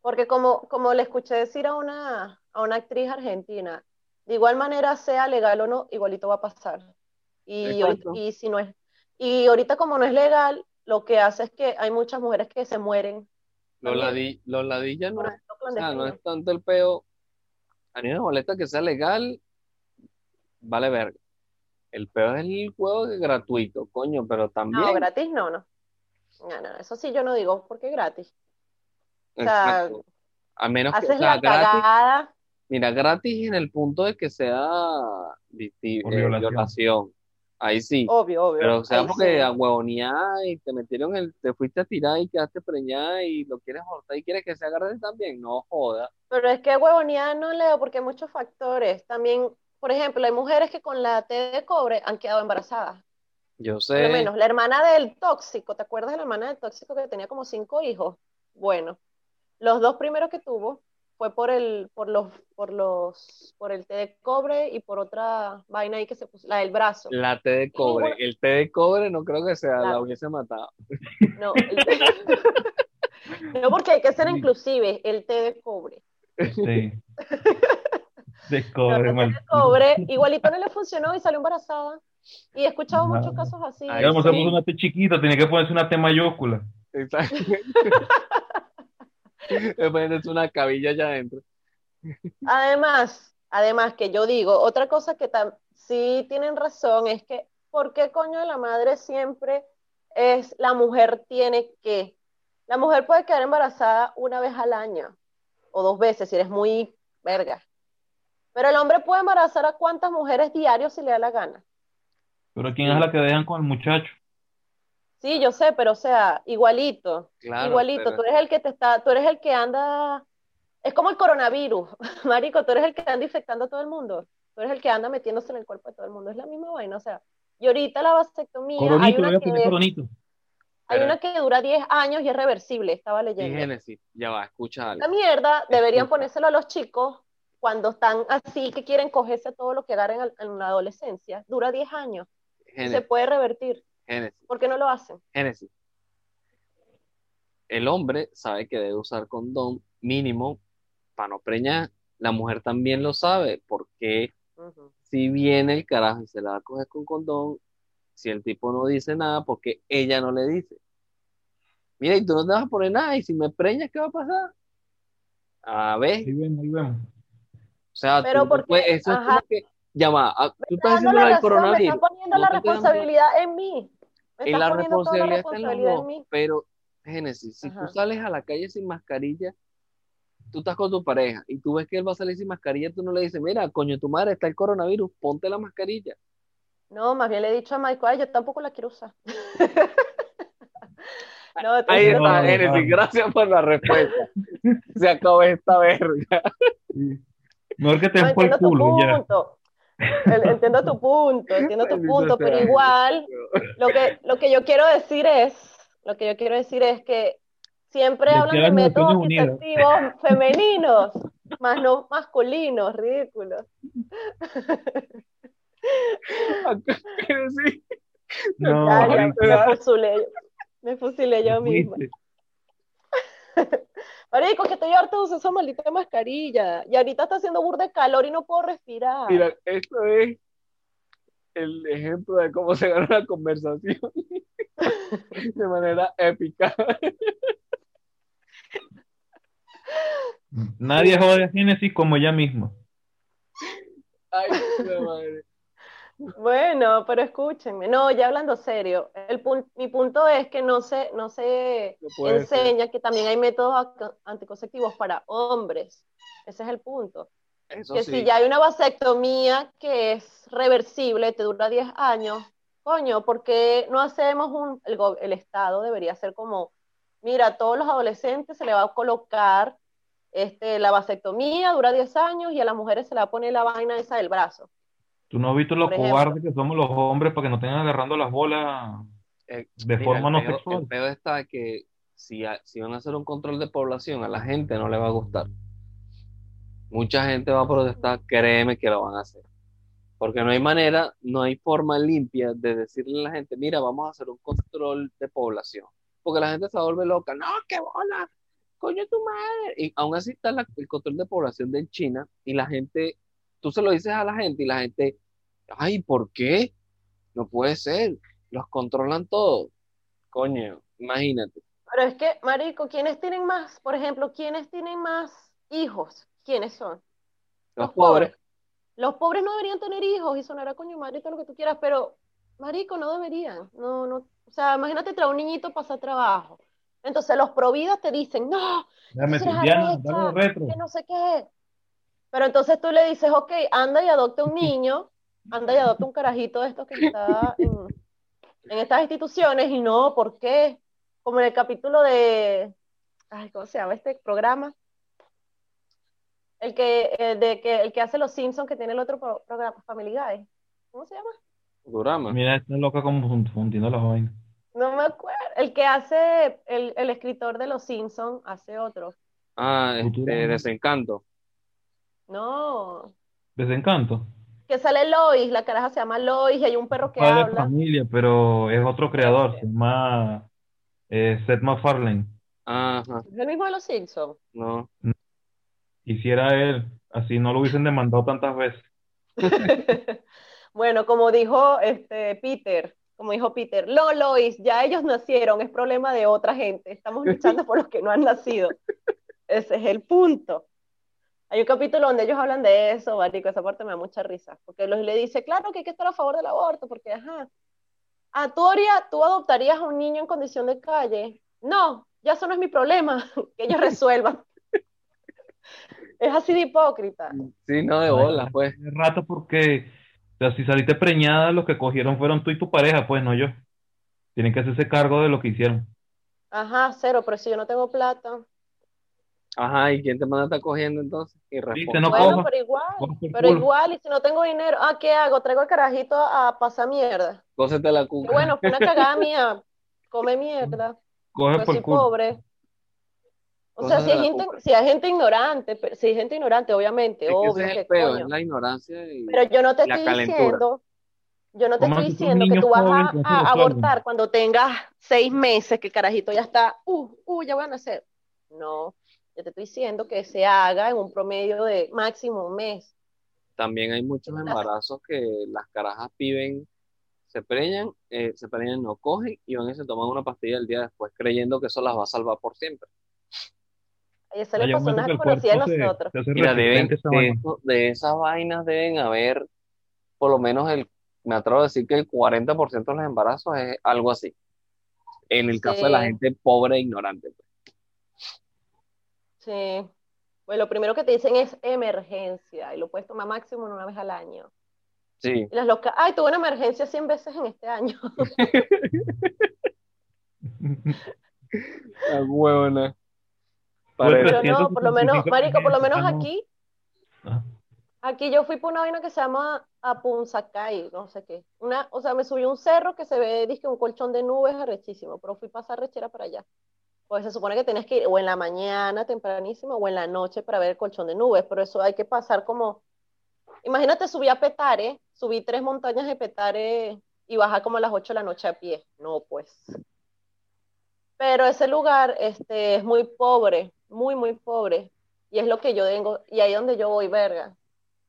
Porque como, como le escuché decir a una, a una actriz argentina, de igual manera sea legal o no, igualito va a pasar. Y, ahorita- y si no es, y ahorita como no es legal, lo que hace es que hay muchas mujeres que se mueren Los, ladi- los ladillas no o sea, no es tanto el peo. A mí me molesta que sea legal, vale verga. El peo es el juego gratuito, coño, pero también. No, gratis no, no. No, no, eso sí yo no digo porque es gratis. O sea, Exacto. A menos que, o sea, la gratis, cagada. mira, gratis en el punto de que sea eh, violación. violación. Ahí sí. Obvio, obvio. Pero o sea, Ahí porque sí. a huevonear y te metieron el, te fuiste a tirar y quedaste preñada y lo quieres abortar y quieres que se agarre también, no joda. Pero es que huevonía no leo porque hay muchos factores. También, por ejemplo, hay mujeres que con la T de cobre han quedado embarazadas. Yo Por sé, lo menos, la hermana del tóxico, ¿te acuerdas de la hermana del tóxico que tenía como cinco hijos? Bueno, los dos primeros que tuvo fue por el, por los, por los, por el té de cobre y por otra vaina ahí que se puso, la del brazo. la T de cobre, ninguna- el té de cobre no creo que sea, la hubiese matado. No, el té- no, porque hay que ser inclusive, el té de cobre. Sí. De No, cobre, el té mal. de cobre, igualito no le funcionó y salió embarazada. Y he escuchado muchos casos así. Ay, Digamos, se sí. puso una T chiquita, tenía que ponerse una T mayúscula. Exacto. Es una cabilla allá adentro. Además, además que yo digo, otra cosa que sí tienen razón es que, ¿por qué coño de la madre siempre es la mujer tiene que? La mujer puede quedar embarazada una vez al año o dos veces si eres muy verga. Pero el hombre puede embarazar a cuántas mujeres diarios si le da la gana. Pero ¿quién es la que dejan con el muchacho? Sí, yo sé, pero o sea, igualito, Claro, igualito. pero- Tú eres el que te está, tú eres el que anda, es como el coronavirus, marico, tú eres el que anda infectando a todo el mundo. Tú eres el que anda metiéndose en el cuerpo de todo el mundo. Es la misma vaina, o sea. Y ahorita la vasectomía, hay una que, coronito. hay Pero- una que dura 10 años y es reversible, estaba Y leyendo. Génesis, ya va, escucha algo. La mierda deberían Escucha. ponérselo a los chicos cuando están así, que quieren cogerse todo lo que agarren en la adolescencia. Dura 10 años, se puede revertir. Génesis, ¿Por qué no lo hacen? Génesis. El hombre sabe que debe usar condón mínimo para no preñar. La mujer también lo sabe, porque si viene el carajo y se la va a coger con condón, si el tipo no dice nada, porque ella no le dice. Mira, y tú no te vas a poner nada, y si me preñas, ¿qué va a pasar? A ver, Ahí vemos, ahí vemos. o sea, Pero tú- porque- pues, eso es como que, va, ah, tú Me estás está haciendo la del razón, me coronavirus. estás poniendo no la responsabilidad en mí. Estás la responsabilidad está en los en dos, pero Génesis, si tú sales a la calle sin mascarilla, tú estás con tu pareja y tú ves que él va a salir sin mascarilla, tú no le dices, mira, coño, tu madre está el coronavirus, ponte la mascarilla. No, más bien le he dicho a Michael, yo tampoco la quiero usar. no, Ahí está, Génesis, gracias por la respuesta. Se acabó esta verga. Mejor que te no, por el culo, ya. Entiendo tu punto, entiendo tu punto, pero igual lo que, lo que yo quiero decir es, lo que yo quiero decir es que siempre hablan de métodos anticonceptivos femeninos, más no masculinos, ridículos. No, me fusilé, yo- me fusilé yo misma. Marico, que estoy harta de usar esa maldita mascarilla. Y ahorita está haciendo burda de calor y no puedo respirar. Mira, esto es el ejemplo de cómo se gana una conversación de manera épica. Nadie jode a Génesis como ella misma. Ay, puta madre. Bueno, pero escúchenme. No, ya hablando serio, el pun- mi punto es que no se, no se No puede ser. enseña que también hay métodos anticonceptivos para hombres. Ese es el punto. Eso que sí. si ya hay una vasectomía que es reversible, te dura 10 años, coño, ¿por qué no hacemos un, el, el Estado debería ser como, mira, a todos los adolescentes se le va a colocar este, la vasectomía, dura 10 años, y a las mujeres se le va a poner la vaina esa del brazo. Tú no has visto lo ejemplo. cobardes que somos los hombres para que nos tengan agarrando las bolas Eh, de Mira, forma no sexual. El peor está que si, si van a hacer un control de población, a la gente no le va a gustar. Mucha gente va a protestar, créeme que lo van a hacer. Porque no hay manera, no hay forma limpia de decirle a la gente, mira, vamos a hacer un control de población. Porque la gente se vuelve loca, no, qué bola, coño tu madre. Y aún así está la- el control de población de China y la gente, tú se lo dices a la gente y la gente, ay, ¿por qué? No puede ser, los controlan todos. Coño, imagínate. Pero es que, marico, ¿quiénes tienen más? Por ejemplo, ¿quiénes tienen más hijos? ¿Quiénes son? Los pobres. Los pobres no deberían tener hijos y sonará coño madre todo lo que tú quieras, pero marico, no deberían. No, no, o sea, imagínate traer un niñito para hacer trabajo. Entonces los providas te dicen, no, Déjame tú eres decir, Diana, arrecha, dale retro. que no sé qué. Pero entonces tú le dices, ok, anda y adopta un niño, anda y adopta un carajito de estos que está en, en estas instituciones y no, ¿por qué? Como en el capítulo de, ay, ¿cómo se llama este programa? El que, eh, de que, el que hace Los Simpsons, que tiene el otro pro- programa, Family Guy. ¿Cómo se llama? Futurama. Mira, esta loca como fundiendo las vainas. No me acuerdo. El que hace, el, el escritor de Los Simpsons, hace otro. Ah, este. Desencanto. No, Desencanto. que sale Lois, la caraja se llama Lois y hay un perro que Padre de habla. familia, pero es otro creador, se llama eh, Seth MacFarlane. Ajá, ¿Es el mismo de Los Simpsons? no. Quisiera él, así no lo hubiesen demandado tantas veces. Bueno, como dijo este Peter, como dijo Peter, no, Lois, ya ellos nacieron, es problema de otra gente. Estamos luchando por los que no han nacido. Ese es el punto. Hay un capítulo donde ellos hablan de eso, marico, esa parte me da mucha risa, porque los le dice, claro que hay que estar a favor del aborto, porque, ajá, ah, tú, haría- tú adoptarías a un niño en condición de calle. No, ya eso no es mi problema, que ellos resuelvan. Es así de hipócrita. Sí, no de bola, pues. De rato porque, o sea, si saliste preñada, los que cogieron fueron tú y tu pareja, pues no yo. Tienen que hacerse cargo de lo que hicieron. Ajá, cero, pero si yo no tengo plata. Ajá, ¿y quién te manda a estar cogiendo entonces? Y responde. no Bueno, pero igual, pero igual, y si no tengo dinero, ah, ¿qué hago? Traigo el carajito a pasar mierda. Cósete la Y cuca. bueno, fue una cagada mía, come mierda, Coge pues por soy culo. pobre. O sea, si hay gente, si hay gente ignorante, si hay gente ignorante, obviamente, Es que obvio, ese es que el peor, coño. es la ignorancia y Pero yo no te estoy calentura. diciendo, yo no te estoy diciendo que tú vas a, que a abortar cuando tengas seis meses, que el carajito ya está, uh, uh, ya voy a nacer. No, yo te estoy diciendo que se haga en un promedio de máximo un mes. También hay muchos embarazos que las carajas viven, se preñan, eh, se preñan, no cogen y van y se toman una pastilla el día después creyendo que eso las va a salvar por siempre. Y eso le pasó a una conocida se, nosotros. se hace Mira, deben, a esa de, vaina. eso- de esas vainas deben haber, por lo menos el, me atrevo a decir que el 40% de los embarazos es algo así. En el caso de la gente pobre e ignorante. Pues. Sí. Pues lo primero que te dicen es emergencia y lo puedes tomar máximo una vez al año. Sí. Y las locas, ay, tuve una emergencia 100 veces en este año. La huevona. Pues. Pero no, por lo menos, 175 marico, por lo menos emergencias, aquí, Ah, aquí yo fui por una vaina que se llama Apunzacay, no sé qué. Una, o sea, me subí a un cerro que se ve, dizque un colchón de nubes arrechísimo, pero fui pasar rechera para allá. Pues se supone que tienes que ir o en la mañana tempranísimo o en la noche para ver el colchón de nubes, pero eso hay que pasar como, imagínate subí a Petare, subí tres montañas de Petare y bajar como a las 8 de la noche a pie. No, pues. Pero ese lugar este, es muy pobre, muy, muy pobre. Y es lo que yo tengo, y ahí donde yo voy, verga.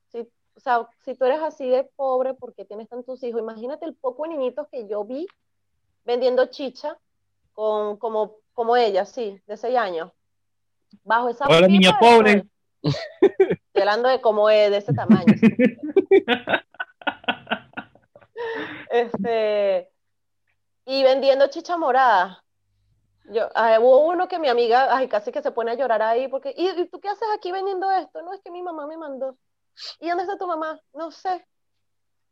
Si, o sea, si tú eres así de pobre porque tienes tantos hijos, imagínate el poco de niñitos que yo vi vendiendo chicha con, como, como ella, sí, de 6 años. Bajo esa Hola, niña pobre. Estoy hablando de cómo es, de ese tamaño. sí. Este, y vendiendo chicha morada. Yo, ah, hubo uno que mi amiga, ay, casi que se pone a llorar ahí, porque, ¿y, y tú qué haces aquí vendiendo esto? No, es que mi mamá me mandó. ¿Y dónde está tu mamá? No sé.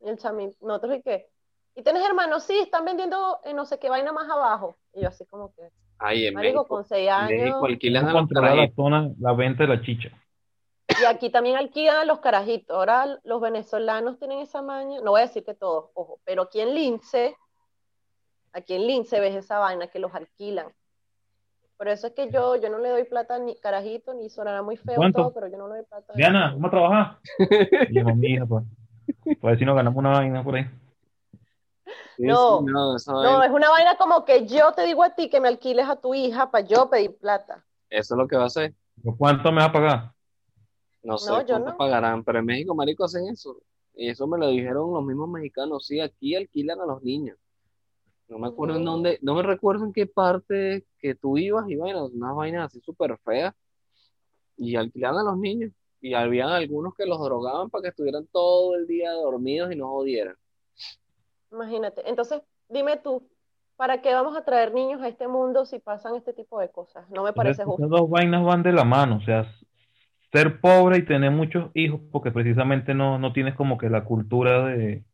Y el chami, nosotros, ¿y qué? ¿Y tienes hermanos? Sí, están vendiendo eh, no sé qué vaina más abajo. Y yo así como que, Ahí en marico, México. con seis años. México alquilan a los controlar la carajitos. zona, la venta de la chicha. Y aquí también alquilan a los carajitos. Ahora los venezolanos tienen esa maña, no voy a decir que todos, ojo, pero aquí en Lince, aquí en Lince ves esa vaina que los alquilan. Por eso es que yo, yo no le doy plata ni carajito, ni sonará muy feo ¿Cuánto? todo, pero yo no le doy plata. Diana, vamos a trabajar. Mi hija, pues. Pues si nos ganamos una vaina por ahí. No, no, es, una vaina como que yo te digo a ti que me alquiles a tu hija para yo pedir plata. eso es lo que va a hacer. ¿Por ¿Cuánto me vas a pagar? No sé No, yo cuánto no. pagarán, pero en México, marico, hacen eso. Y eso me lo dijeron los mismos mexicanos. Sí, aquí alquilan a los niños. No me acuerdo en dónde, no me recuerdo en qué parte que tú ibas y bueno, unas vainas así súper feas. Y alquilaban a los niños. Y habían algunos que los drogaban para que estuvieran todo el día dormidos y no jodieran. Imagínate. Entonces, dime tú, ¿para qué vamos a traer niños a este mundo si pasan este tipo de cosas? No me parece Entonces, justo. esas dos vainas van de la mano, o sea, ser pobre y tener muchos hijos, porque precisamente no, no tienes como que la cultura de,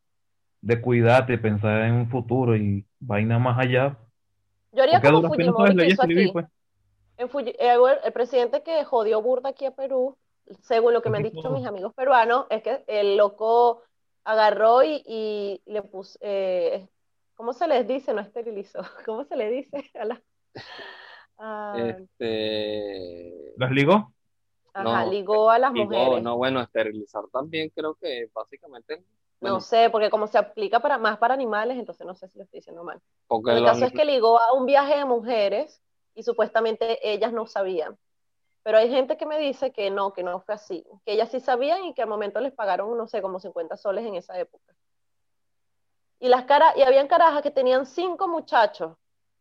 de cuidarte, pensar en un futuro y vaina más allá. Yo haría Porque como Fujimori que hizo escribir, aquí. pues. En Fuji- eh, el presidente que jodió burda aquí a Perú, según lo que me han dicho mis amigos peruanos, es que el loco agarró y, y le puso, eh, ¿cómo se les dice? No esterilizó. ¿Cómo se le dice? A la, a- Este, ¿Las ligó? ajá, no, ligó a las mujeres. no, bueno, esterilizar también creo que básicamente, No sé, porque como se aplica para más para animales, entonces no sé si lo estoy diciendo mal. el los caso es que ligó a un viaje de mujeres y supuestamente ellas no sabían. Pero hay gente que me dice que no, que no fue así, que ellas sí sabían y que al momento les pagaron, no sé, como 50 soles en esa época. Y las caras, y habían carajas que tenían cinco muchachos.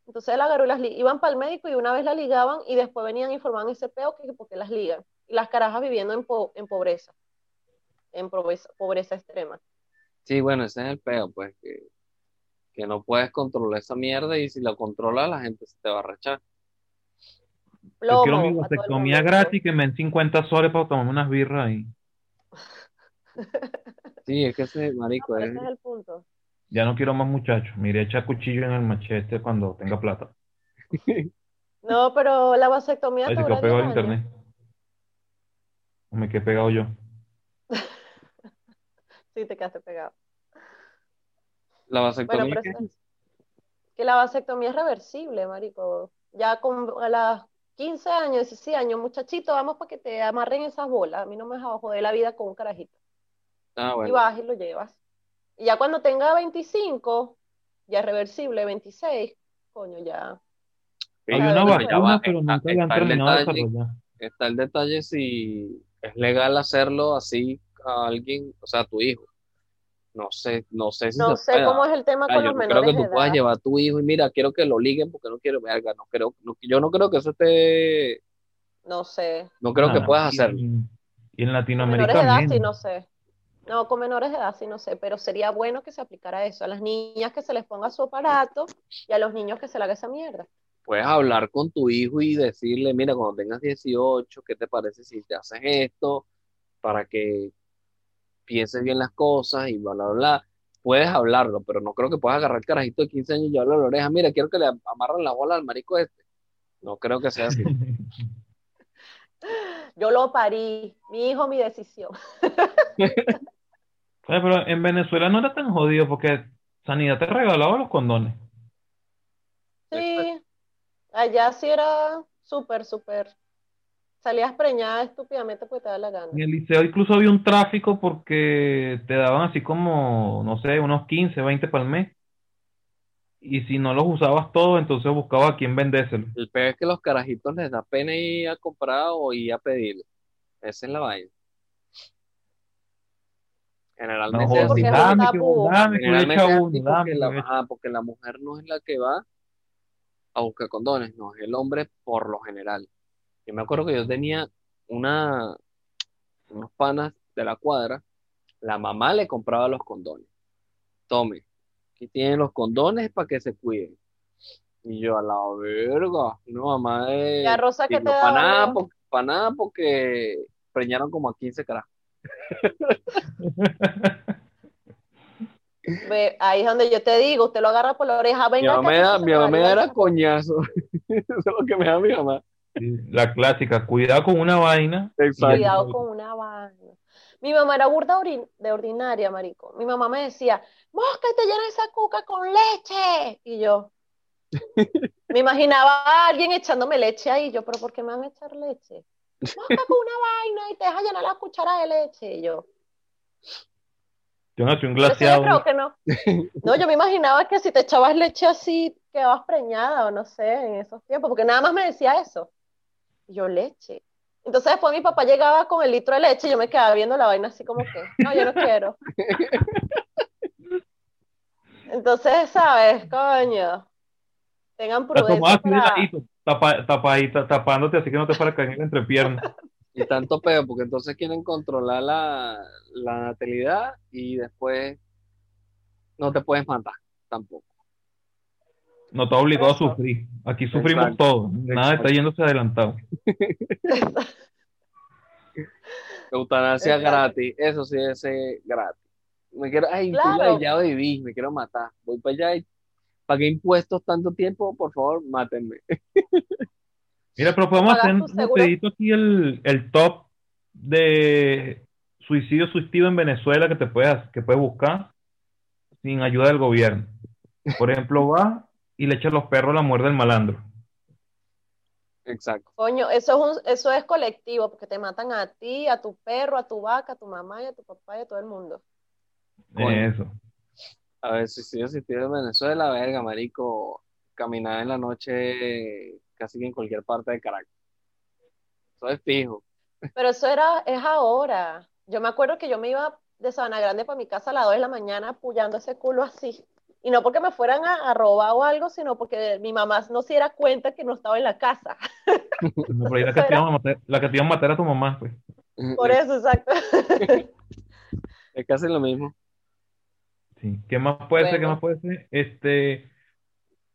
Entonces él agarró y las iban para el médico y una vez la ligaban y después venían e informaban ese peo que porque las ligan. Y las carajas viviendo en, po- en pobreza, en pobreza, pobreza extrema. Sí, bueno, ese es el peo, pues, que, que no puedes controlar esa mierda y si la controlas la gente se te va a rechar. Yo quiero mi Plomo a todo el vasectomía mundo. gratis que me den 50 soles para tomarme unas birras y Sí, es que ese No, marico pero es, ese es el punto. ya no quiero más muchachos. Me iré a echar cuchillo en el machete cuando tenga plata. No, pero la vasectomía Ahí te se quedó pegado 10 el internet. O me quedé pegado yo. Sí, te quedaste pegado. la Bueno, vasectomía pero que es que la vasectomía es reversible, marico. Ya con a las 15 años, 16 años, muchachito, vamos para que te amarren esas bolas. A mí no me vas a joder la vida con un carajito. Ah, Y vas y lo llevas. Y ya cuando tenga 25, ya es reversible, 26, coño, ya. sí, Hay una bueno, pero vacuna, está, nunca está terminado detalle, desarrollar. está el detalle si es legal hacerlo así a alguien, o sea, a tu hijo. No sé, no sé si No se sé pueda. cómo es el tema Ah, con yo los no creo menores que de tú puedas edad. llevar a tu hijo y mira, quiero que lo liguen porque no quiero verga, no creo, no- yo no creo que eso esté, No sé. no creo que puedas y hacerlo. Y en Con menores Latinoamérica de edad sí, no sé. No, con menores de edad sí, no sé, pero sería bueno que se aplicara eso. A las niñas que se les ponga su aparato y a los niños que se le haga esa mierda. puedes hablar con tu hijo y decirle, mira, cuando tengas 18, ¿qué te parece si te haces esto? Para que pienses bien las cosas y bla, bla, bla. Puedes hablarlo, pero no creo que puedas agarrar el carajito de 15 años y llevarlo a la oreja. Mira, quiero que le amarren la bola al marico este. No creo que sea así. Yo lo parí, mi hijo, mi decisión. Pero en Venezuela no era tan jodido porque Sanidad te regalaba los condones. Sí, allá sí era súper, súper. Salías preñada estúpidamente porque te da la gana. En el liceo incluso había un tráfico porque te daban así como, no sé, unos 15, 20 para el mes. Y si no los usabas todos, entonces buscaba a quién vendérselo. El peor es que los carajitos les da pena ir a comprar o ir a pedir. Esa es la vaina. No Generalmente un dame, que dame, que le Generalmente echa es uno, dame, la, ajá, porque la mujer no es la que va a buscar condones, no, es el hombre por lo general. Yo me acuerdo que yo tenía una, unos panas de la cuadra, la mamá le compraba los condones. Tome, aquí tienen los condones para que se cuiden. Y yo, a la verga, una mamá de... La rosa que te no para nada, para nada porque preñaron como a 15 carajos. Ve, ahí es donde yo te digo, usted lo agarra por la oreja, Mi venga mamá me da, mi mamá me va a era coñazo. Eso es lo que me da mi mamá. La clásica, cuidado con una vaina. Exacto. Cuidado con una vaina. Mi mamá era burda de ordinaria, marico. Mi mamá me decía, mosca, te llena esa cuca con leche. Y yo, me imaginaba a alguien echándome leche ahí. Yo, pero ¿por qué me van a echar leche? Mosca con una vaina y te deja llenar la cuchara de leche. Y yo, Yo nací un eso yo glaseado. creo que no. No, yo me imaginaba que si te echabas leche así, quedabas preñada o no sé, en esos tiempos, porque nada más me decía eso. Y Yo, leche. Entonces después mi papá llegaba con el litro de leche y yo me quedaba viendo la vaina así como que, no, yo no quiero. Entonces, ¿sabes? Coño. Tengan prudencia de para... ladito, tapa- tapadita, tapándote así que no te a caer en la entrepierna. Y tanto peor, porque entonces quieren controlar la, la natalidad y después no te puedes matar tampoco. No te obligado a sufrir. Aquí sufrimos Exacto. todos. Nada está yéndose adelantado. Eutanasia Exacto. gratis, eso sí ser gratis. Me quiero, ay, Claro. de vivir, me quiero matar. Voy para allá y pagué impuestos tanto tiempo, por favor, mátenme. Mira, pero podemos hacer un aquí el, el top de suicidio suicida en Venezuela que te puedes, que puedes buscar sin ayuda del gobierno. Por ejemplo, va y le echa los perros a la muerte del malandro. Exacto. Coño, eso es, un- eso es colectivo, porque te matan a ti, a tu perro, a tu vaca, a tu mamá y a tu papá y a todo el mundo. Coño. Eso. A ver, si yo existiera en Venezuela, verga, marico, caminar en la noche casi que en cualquier parte de Caracas. Eso es fijo. Pero eso era, es ahora. Yo me acuerdo que yo me iba de Sabana Grande para mi casa a las 2 de la mañana apoyando ese culo así. Y no porque me fueran a, a robar o algo, sino porque mi mamá no se diera cuenta que no estaba en la casa. No, pero ahí la que te iban a matar, la que te iban a matar a tu mamá, pues. Por eso, exacto. Es casi lo mismo. Sí. ¿Qué más puede ser? ¿Qué más puede ser? Este,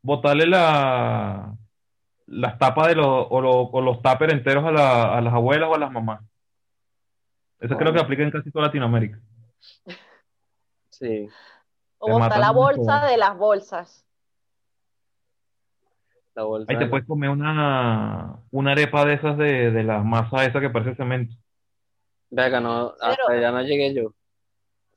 botarle la, las tapas de los, o, los, o los tuppers enteros a, la- a las abuelas o a las mamás. Eso creo que aplica en casi toda Latinoamérica. Sí, O botar la bolsa de las bolsas. la bolsa Ahí te la- puedes comer una, una arepa de esas de, de la masa esa que parece cemento. Verga, no, hasta allá no llegué yo.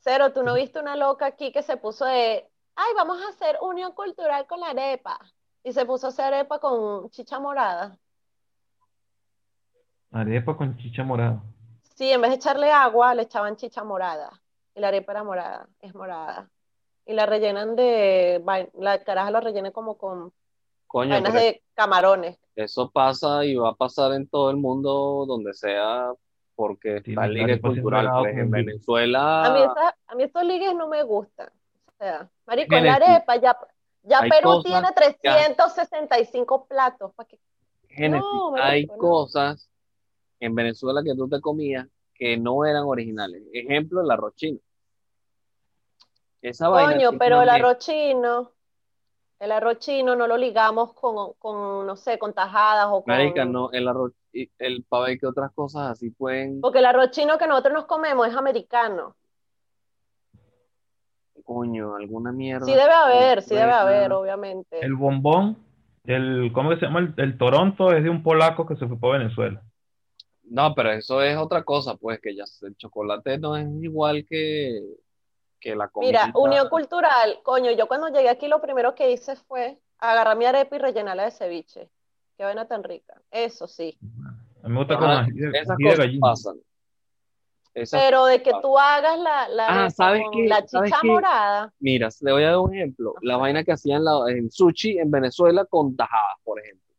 Cero, ¿tú no viste una loca aquí que se puso de, ay, vamos a hacer unión cultural con la arepa? Y se puso a hacer arepa con chicha morada. Arepa con chicha morada. Sí, en vez de echarle agua, le echaban chicha morada. Y la arepa era morada, es morada. Y la rellenan de, la caraja lo rellena como con Coño, vainas de camarones. eso pasa y va a pasar en todo el mundo donde sea, porque Sí, está el la ligue cultural. en vino. A mí, Venezuela esa- a mí estos ligues no me gustan. O sea, marico, la arepa ya, ya Hay Perú cosas tiene 365 platos. ¿para qué? Génesis, No, hay no. cosas en Venezuela que tú te comías que no eran originales. Ejemplo, el arroz chino. Esa Coño, pero el arroz chino, El arroz chino no lo ligamos con, con, no sé, con tajadas o con... Marica, no, el arroz, el pabé que otras cosas así pueden, Porque el arroz chino que nosotros nos comemos es americano. coño, alguna mierda. Sí debe haber, sí debe haber, obviamente. El bombón, el, ¿cómo que se llama? El, el Toronto es de un polaco que se fue para Venezuela. No, pero eso es otra cosa, pues, que ya sé, el chocolate no es igual que, que la Mira, unión cultural, coño, yo cuando llegué aquí lo primero que hice fue agarrar mi arepa y rellenarla de ceviche. Qué vaina tan rica. Eso sí. A mí me gusta con Esas de cosas pasan. Esas- Pero de que tú hagas la, la Ah, arepa ¿sabes con qué? la ¿Sabes chicha qué? morada, Mira, le voy a dar un ejemplo. La vaina que hacían la- en sushi en Venezuela con tajadas, por ejemplo.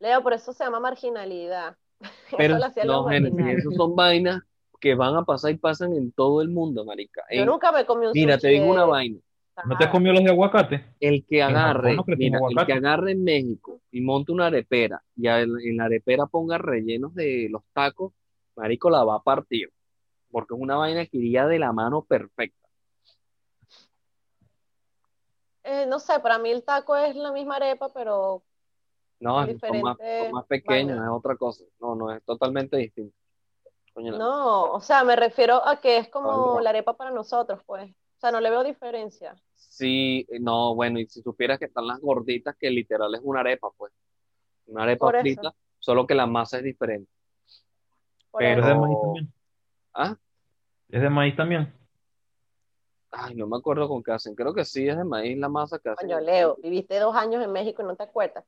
Leo, por eso se llama marginalidad. Pero Eso lo hacían los no, esas son vainas que van a pasar y pasan en todo el mundo, marica. Yo En- nunca me comí un mira, te digo una de vaina. ¿No te has comido los de aguacate? El que agarre, no mira, el que agarre en México y monte una arepera y en la arepera ponga rellenos de los tacos, marico, la va a partir. Porque es una vaina que iría de la mano perfecta. Eh, no sé, para mí el taco es la misma arepa, pero No, son más, más pequeños, vaina. es otra cosa. No, no, es totalmente distinto. Coño, no, o sea, me refiero a que es como Vale. la arepa para nosotros, pues. O sea, no le veo diferencia. Sí, no, bueno, y si supieras que están las gorditas, que literal es una arepa, pues. Una arepa Por eso. frita, solo que la masa es diferente. Por Pero- ¿Es de maíz también? ¿Ah? ¿Es de maíz también? Ay, no me acuerdo con qué hacen. Creo que sí es de maíz la masa que hacen. Coño, Leo, viviste dos años en México y no te acuerdas.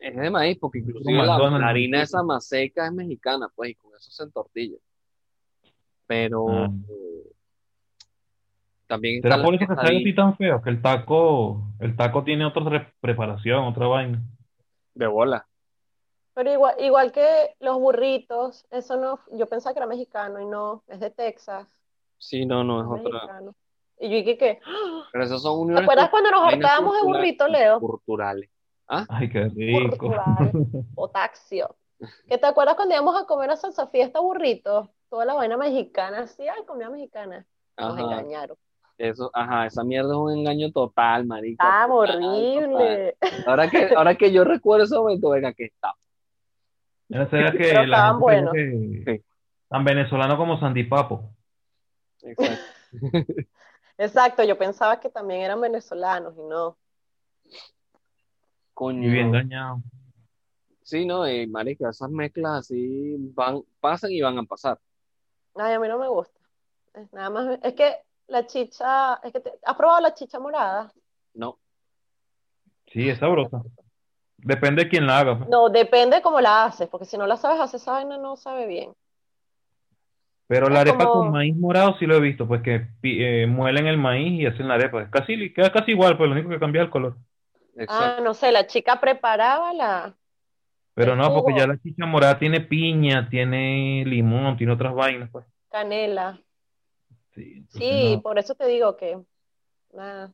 Es de maíz, porque inclusive la, harina esa maseca es mexicana, pues, y con eso se entortilla. Pero Ah. eh, también ¿Será la por eso que sabe así tan feo? Que el taco, el taco tiene otra re- preparación, otra vaina. de bola. Pero igual, igual que los burritos, eso no, yo pensaba que era mexicano y no, es de Texas, Sí, no, no es es otra. mexicano. Y yo dije que, ¡ah! Pero esas son ¿te acuerdas cuando nos hartábamos de culturales- burrito, Leo? culturales. ¿Ah? Ay, qué rico. Potaxio. ¿Que te acuerdas cuando íbamos a comer a Salsa Fiesta burritos? Toda la vaina mexicana, sí, ay, comida mexicana. Nos Ajá. engañaron. Eso, ajá, esa mierda es un engaño total, marica. Ah, total, horrible. total. Ahora que, ahora que yo recuerdo ese momento, venga, que está. Esa era que Pero la estaban gente creyó buenos. que Sí. tan venezolano como Sandy Papo. Exacto. Exacto, yo pensaba que también eran venezolanos y no. Coño. Y bien engañado. Sí, no, y marica, esas mezclas así van, pasan y van a pasar. Ay, a mí no me gusta. Es nada más, es que la chicha, es que te- ¿has probado la chicha morada? No, Sí, es sabrosa. Depende de quién la haga. No, depende de cómo la haces, porque si no la sabes hacer esa vaina no sabe bien. Pero la arepa como- con maíz morado sí lo he visto, pues que eh, muelen el maíz y hacen la arepa. Es casi, queda casi igual, pues lo único que cambia es el color. Exacto. Ah, no sé, la chica preparaba la, Pero no, porque ya la chicha morada tiene piña, tiene limón, tiene otras vainas, pues. canela. Sí, Sí, no. por eso te digo que nada.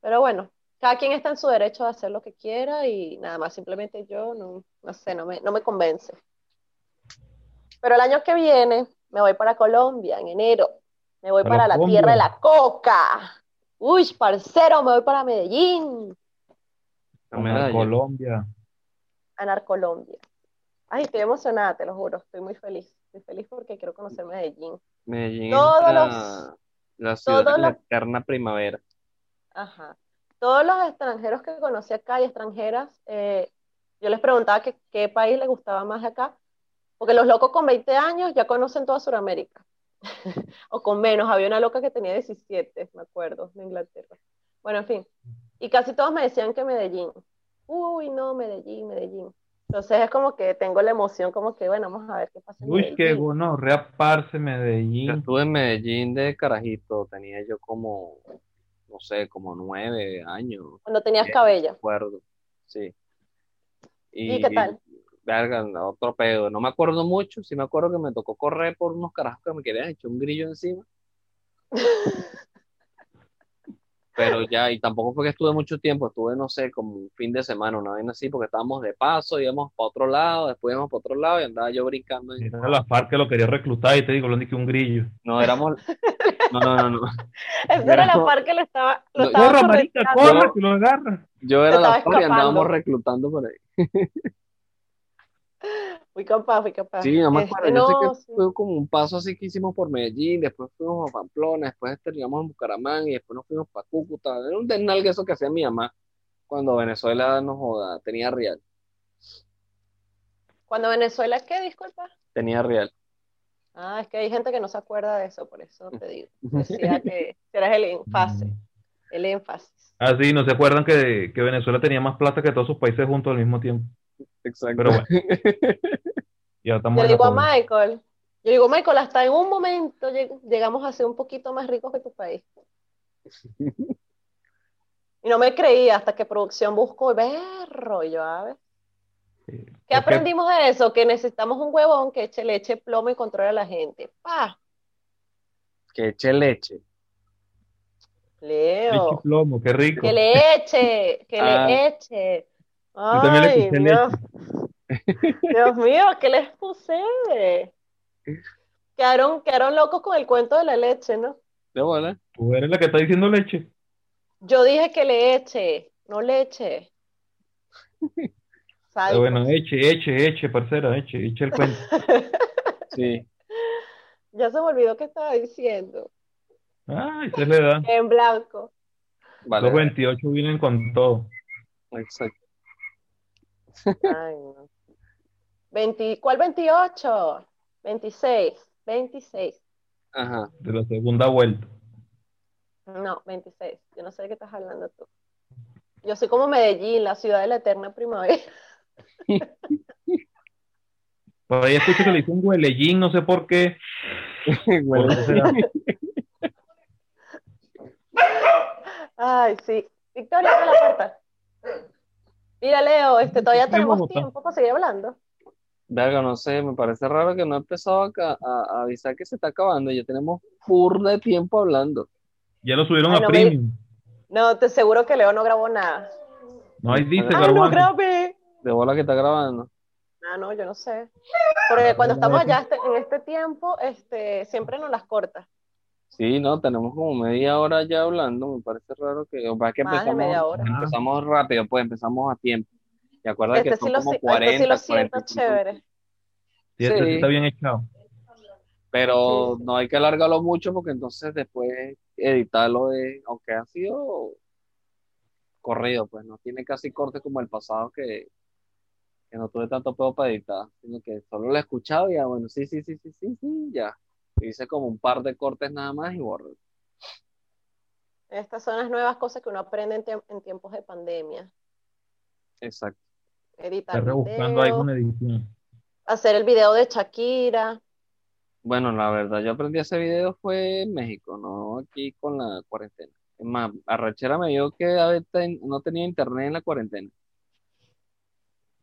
Pero bueno, cada quien está en su derecho de hacer lo que quiera y nada más, simplemente yo no, no sé, no me, no me convence. Pero el año que viene me voy para Colombia en enero. Me voy Para para la tierra de la coca. Uy, parcero, me voy para Medellín, La Comer medalla. Colombia. a Narcolombia. Ay, estoy emocionada, te lo juro, estoy muy feliz. Estoy feliz porque quiero conocer Medellín. Medellín Todos es la, los- la ciudad todos de la los- eterna primavera. Ajá. Todos los extranjeros que conocí acá y extranjeras, eh, yo les preguntaba que, qué país les gustaba más de acá, porque los locos con 20 años ya conocen toda Sudamérica, o con menos, había una loca que tenía 17, me acuerdo, de Inglaterra. Bueno, en fin, y casi todos me decían que Medellín. Uy, no, Medellín, Medellín. Entonces es como que tengo la emoción, como que, bueno, vamos a ver qué pasa en Uy, qué Medellín. bueno, reaparse Yo Medellín. estuve en Medellín de carajito, tenía yo como, no sé, como nueve años, Cuando tenías Bien. cabello. acuerdo, sí. ¿Y qué tal? Verga, otro pedo, no me acuerdo mucho, sí me acuerdo que me tocó correr por unos carajos que me querían echar un grillo encima. Pero ya, y tampoco fue que estuve mucho tiempo, estuve, no sé, como un fin de semana, una vez así, porque estábamos de paso, íbamos para otro lado, después íbamos para otro lado y andaba yo brincando. y- Era la FARC que lo quería reclutar y te digo, lo que un grillo. No, éramos. No, no, no, no. Esa era la par que le estaba, lo No, estaba Corra, marica, corra, que lo agarra. Yo era la FARC y andábamos reclutando por ahí. Fui capaz, fui capaz. Sí, no me Este, acuerdo. Yo sé que sí. fue como un paso así que hicimos por Medellín, después fuimos a Pamplona, después terminamos en Bucaramanga y después nos fuimos para Cúcuta. Era un desnalgue eso que hacía mi mamá cuando Venezuela nos joda, tenía real, Cuando Venezuela, ¿qué? Disculpa. tenía real. Ah, es que hay gente que no se acuerda de eso, por eso te digo. Decía que eras el énfasis, el énfasis. Ah, sí, no se acuerdan que, que Venezuela tenía más plata que todos sus países juntos al mismo tiempo. Exacto. Pero bueno. Yo digo a. Michael, yo digo, Michael, hasta en un momento lleg- llegamos a ser un poquito más ricos que tu país. Y no me creía hasta que producción buscó, berro, y yo, a ver. Sí. ¿Qué Es que- aprendimos de eso? Que necesitamos un huevón que eche leche, plomo y controle a la gente. ¡Pa! Que eche leche. Leche Leo, y plomo, qué rico. que le eche, que Ah. le eche. Yo también le Ay, puse Dios. Dios mío, ¿qué les puse? Quedaron, quedaron locos con el cuento de la leche, ¿no? De bola. Tú eres la que está diciendo leche. Yo dije que le eche, no leche. Pero bueno, eche, eche, eche, parcera, eche, eche el cuento. Sí. Ya se me olvidó qué estaba diciendo. Ay, esa es la edad. En blanco. Vale. Los 28 vienen con todo. Exacto. Ay, no. 20 ¿cuál 28? 26, 26. Ajá. De la segunda vuelta. No, 26. Yo no sé de qué estás hablando tú. Yo soy como Medellín, la ciudad de la eterna primavera. Por ahí escucho que le dicen huelellín, no sé por qué. Ay, sí. Victoria, abre la puerta. Mira, Leo, este, todavía tenemos tiempo para seguir hablando. Verga, no sé, me parece raro que no he empezado a, a- a avisar que se está acabando. Ya tenemos pur de tiempo hablando. Ya lo subieron Ay, a no me- premium. No, te seguro que Leo no grabó nada. No, ahí dice, Ay, ¡Ay, no grabé! De bola que está grabando. Ah, no, yo no sé. Porque cuando estamos allá este- en este tiempo, este, siempre nos las corta. Sí, no, tenemos como media hora ya hablando. Me parece raro que, o sea, que empezamos, media hora. empezamos rápido, pues empezamos a tiempo. Y acuérdate que Este son sí lo, como si- este 40, sí lo siento 45. chévere. Sí, este está bien echado. Pero no hay que alargarlo mucho porque entonces después editarlo es, aunque ha sido corrido, pues no tiene casi cortes como el pasado que, que no tuve tanto pedo para editar, sino que solo lo he escuchado y ya, bueno, sí, sí, sí, sí, sí, sí, ya. Hice como un par de cortes nada más y borro. Estas son las nuevas cosas que uno aprende en, en tiempos de pandemia. Exacto. Editar Está rebuscando videos, alguna edición. hacer el video de Shakira. Bueno, la verdad, yo aprendí a hacer videos fue en México, no aquí con la cuarentena. Es más, Arrachera me dijo que a veces ten- no tenía internet en la cuarentena.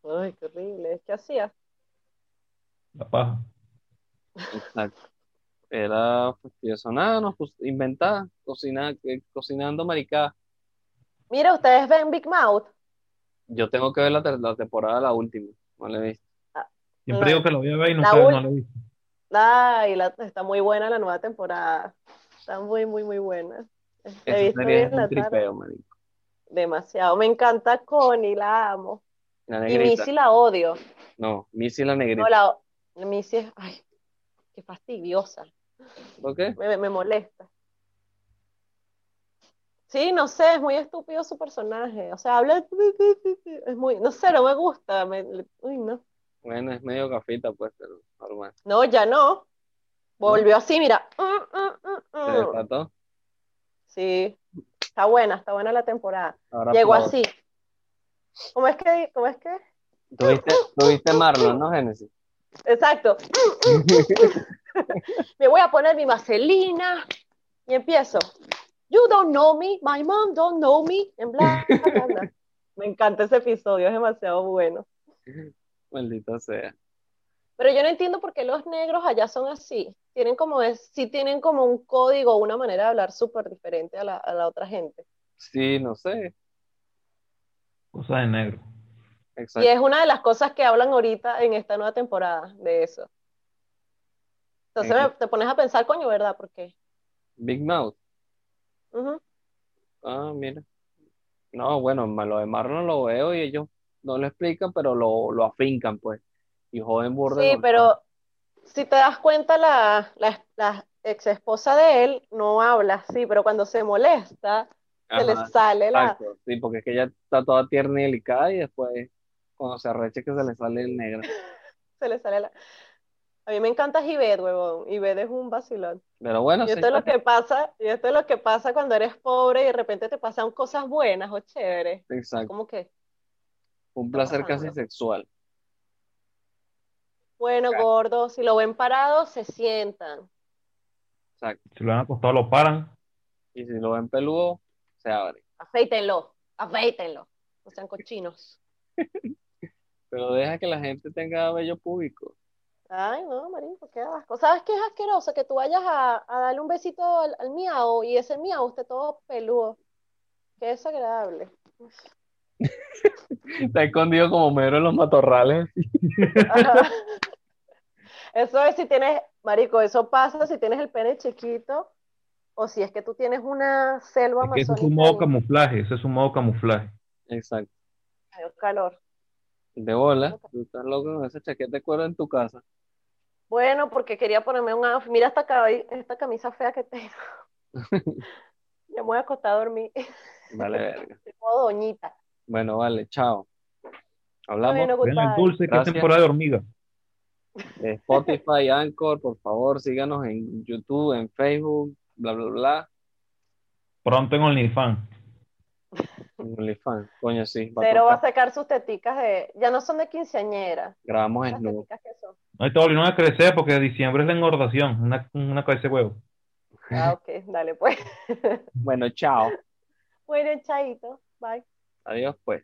Ay, qué horrible. ¿Qué hacía? La paja. Exacto. Era fastidioso. Nada, nos pus- inventaba, cocina, eh, cocinando maricada. Mira, ustedes ven Big Mouth. Yo tengo que ver la, la temporada, la última. No la he visto. Siempre La- digo que lo voy a ver y la nunca ul- no lo he visto. Ay, la- está muy buena la nueva temporada. Está muy, muy, muy buena. He visto la tripeo, marico. Demasiado. Me encanta Connie, la amo. La Y. Missy la odio. No, Missy la No, negrita. la, Missy es, ay, qué fastidiosa. ¿Por qué? Me, me molesta. Sí, no sé, es muy estúpido su personaje. O sea, habla. Es muy. No sé, no me gusta. me- uy, no. Bueno, es medio gafita, pues, pero normal. No, ya no. Volvió así, mira. Mm, mm, mm, ¿Se desató? Sí, está buena, está buena la temporada. Ahora Llegó aplaudo. así. ¿Cómo es que? ¿Cómo es que? ¿Tuviste, tuviste Marlon, no, Génesis? Exacto. Me voy a poner mi vaselina y empiezo. You don't know me, my mom don't know me, en bla, bla, bla. Me encanta ese episodio, es demasiado bueno. Maldita sea. Pero yo no entiendo por qué los negros allá son así. Tienen como es, sí tienen como un código, una manera de hablar súper diferente a la, a la otra gente. Sí, no sé. Cosa de negro. Y es una de las cosas que hablan ahorita en esta nueva temporada de eso. Entonces te pones a pensar, coño, ¿verdad? ¿Por qué? Big Mouth. Ujú. Ah, mira. No, bueno, lo de Marlon lo veo y ellos no lo explican, pero lo, lo afincan, pues. Y joden burda Sí, pero si te das cuenta, la, la, la ex esposa de él no habla así, pero cuando se molesta, se le sale la... exacto. Sí, porque es que ella está toda tierna y delicada y después, cuando se arrecha, que se le sale el negro. Se le sale la... A mí me encanta Ivette, huevón. Ivette es un vacilón. Pero bueno, Y esto es señor, lo que pasa, y esto es lo que pasa cuando eres pobre y de repente te pasan cosas buenas o chéveres. exacto. Como que, Un placer casi sexual. bueno, gordo, si lo ven parado, se sientan. Exacto. Si lo han acostado, lo paran. Y si lo ven peludo, se abre. Afeítenlo, afeítenlo. No sean cochinos. Pero deja que la gente tenga vello público. Ay, no, marico, qué asco. ¿Sabes qué es asqueroso? Que tú vayas a, a darle un besito al, al miau y ese miau esté todo peludo. Qué desagradable. Está escondido como mero en los matorrales. Ajá. Eso es si tienes, marico, eso pasa si tienes el pene chiquito o si es que tú tienes una selva Es que ese es un modo camuflaje, ese es un modo camuflaje. Exacto. hay calor. De bola. Tú estás loco con esa chaqueta de cuero en tu casa. Bueno, porque quería ponerme un outfit. Mira esta, esta camisa fea que tengo. Ya me voy a acostar a dormir. Vale, verga. Como doñita. Bueno, vale, chao. Hablamos Bueno, dulce, que temporada de hormiga. de Spotify, Anchor, por favor, síganos en YouTube, en Facebook, bla, bla, bla. Pronto en OnlyFans. En OnlyFans. Coño, sí. va a Cero va a sacar sus teticas de. Ya no son de quinceañera. Grabamos Las desnudo. No hay todo, no a crecer porque diciembre es la engordación, una, una cabeza de huevo. Ah, ok, dale pues. Bueno, chao. Bueno, chaito. Bye. Adiós, pues.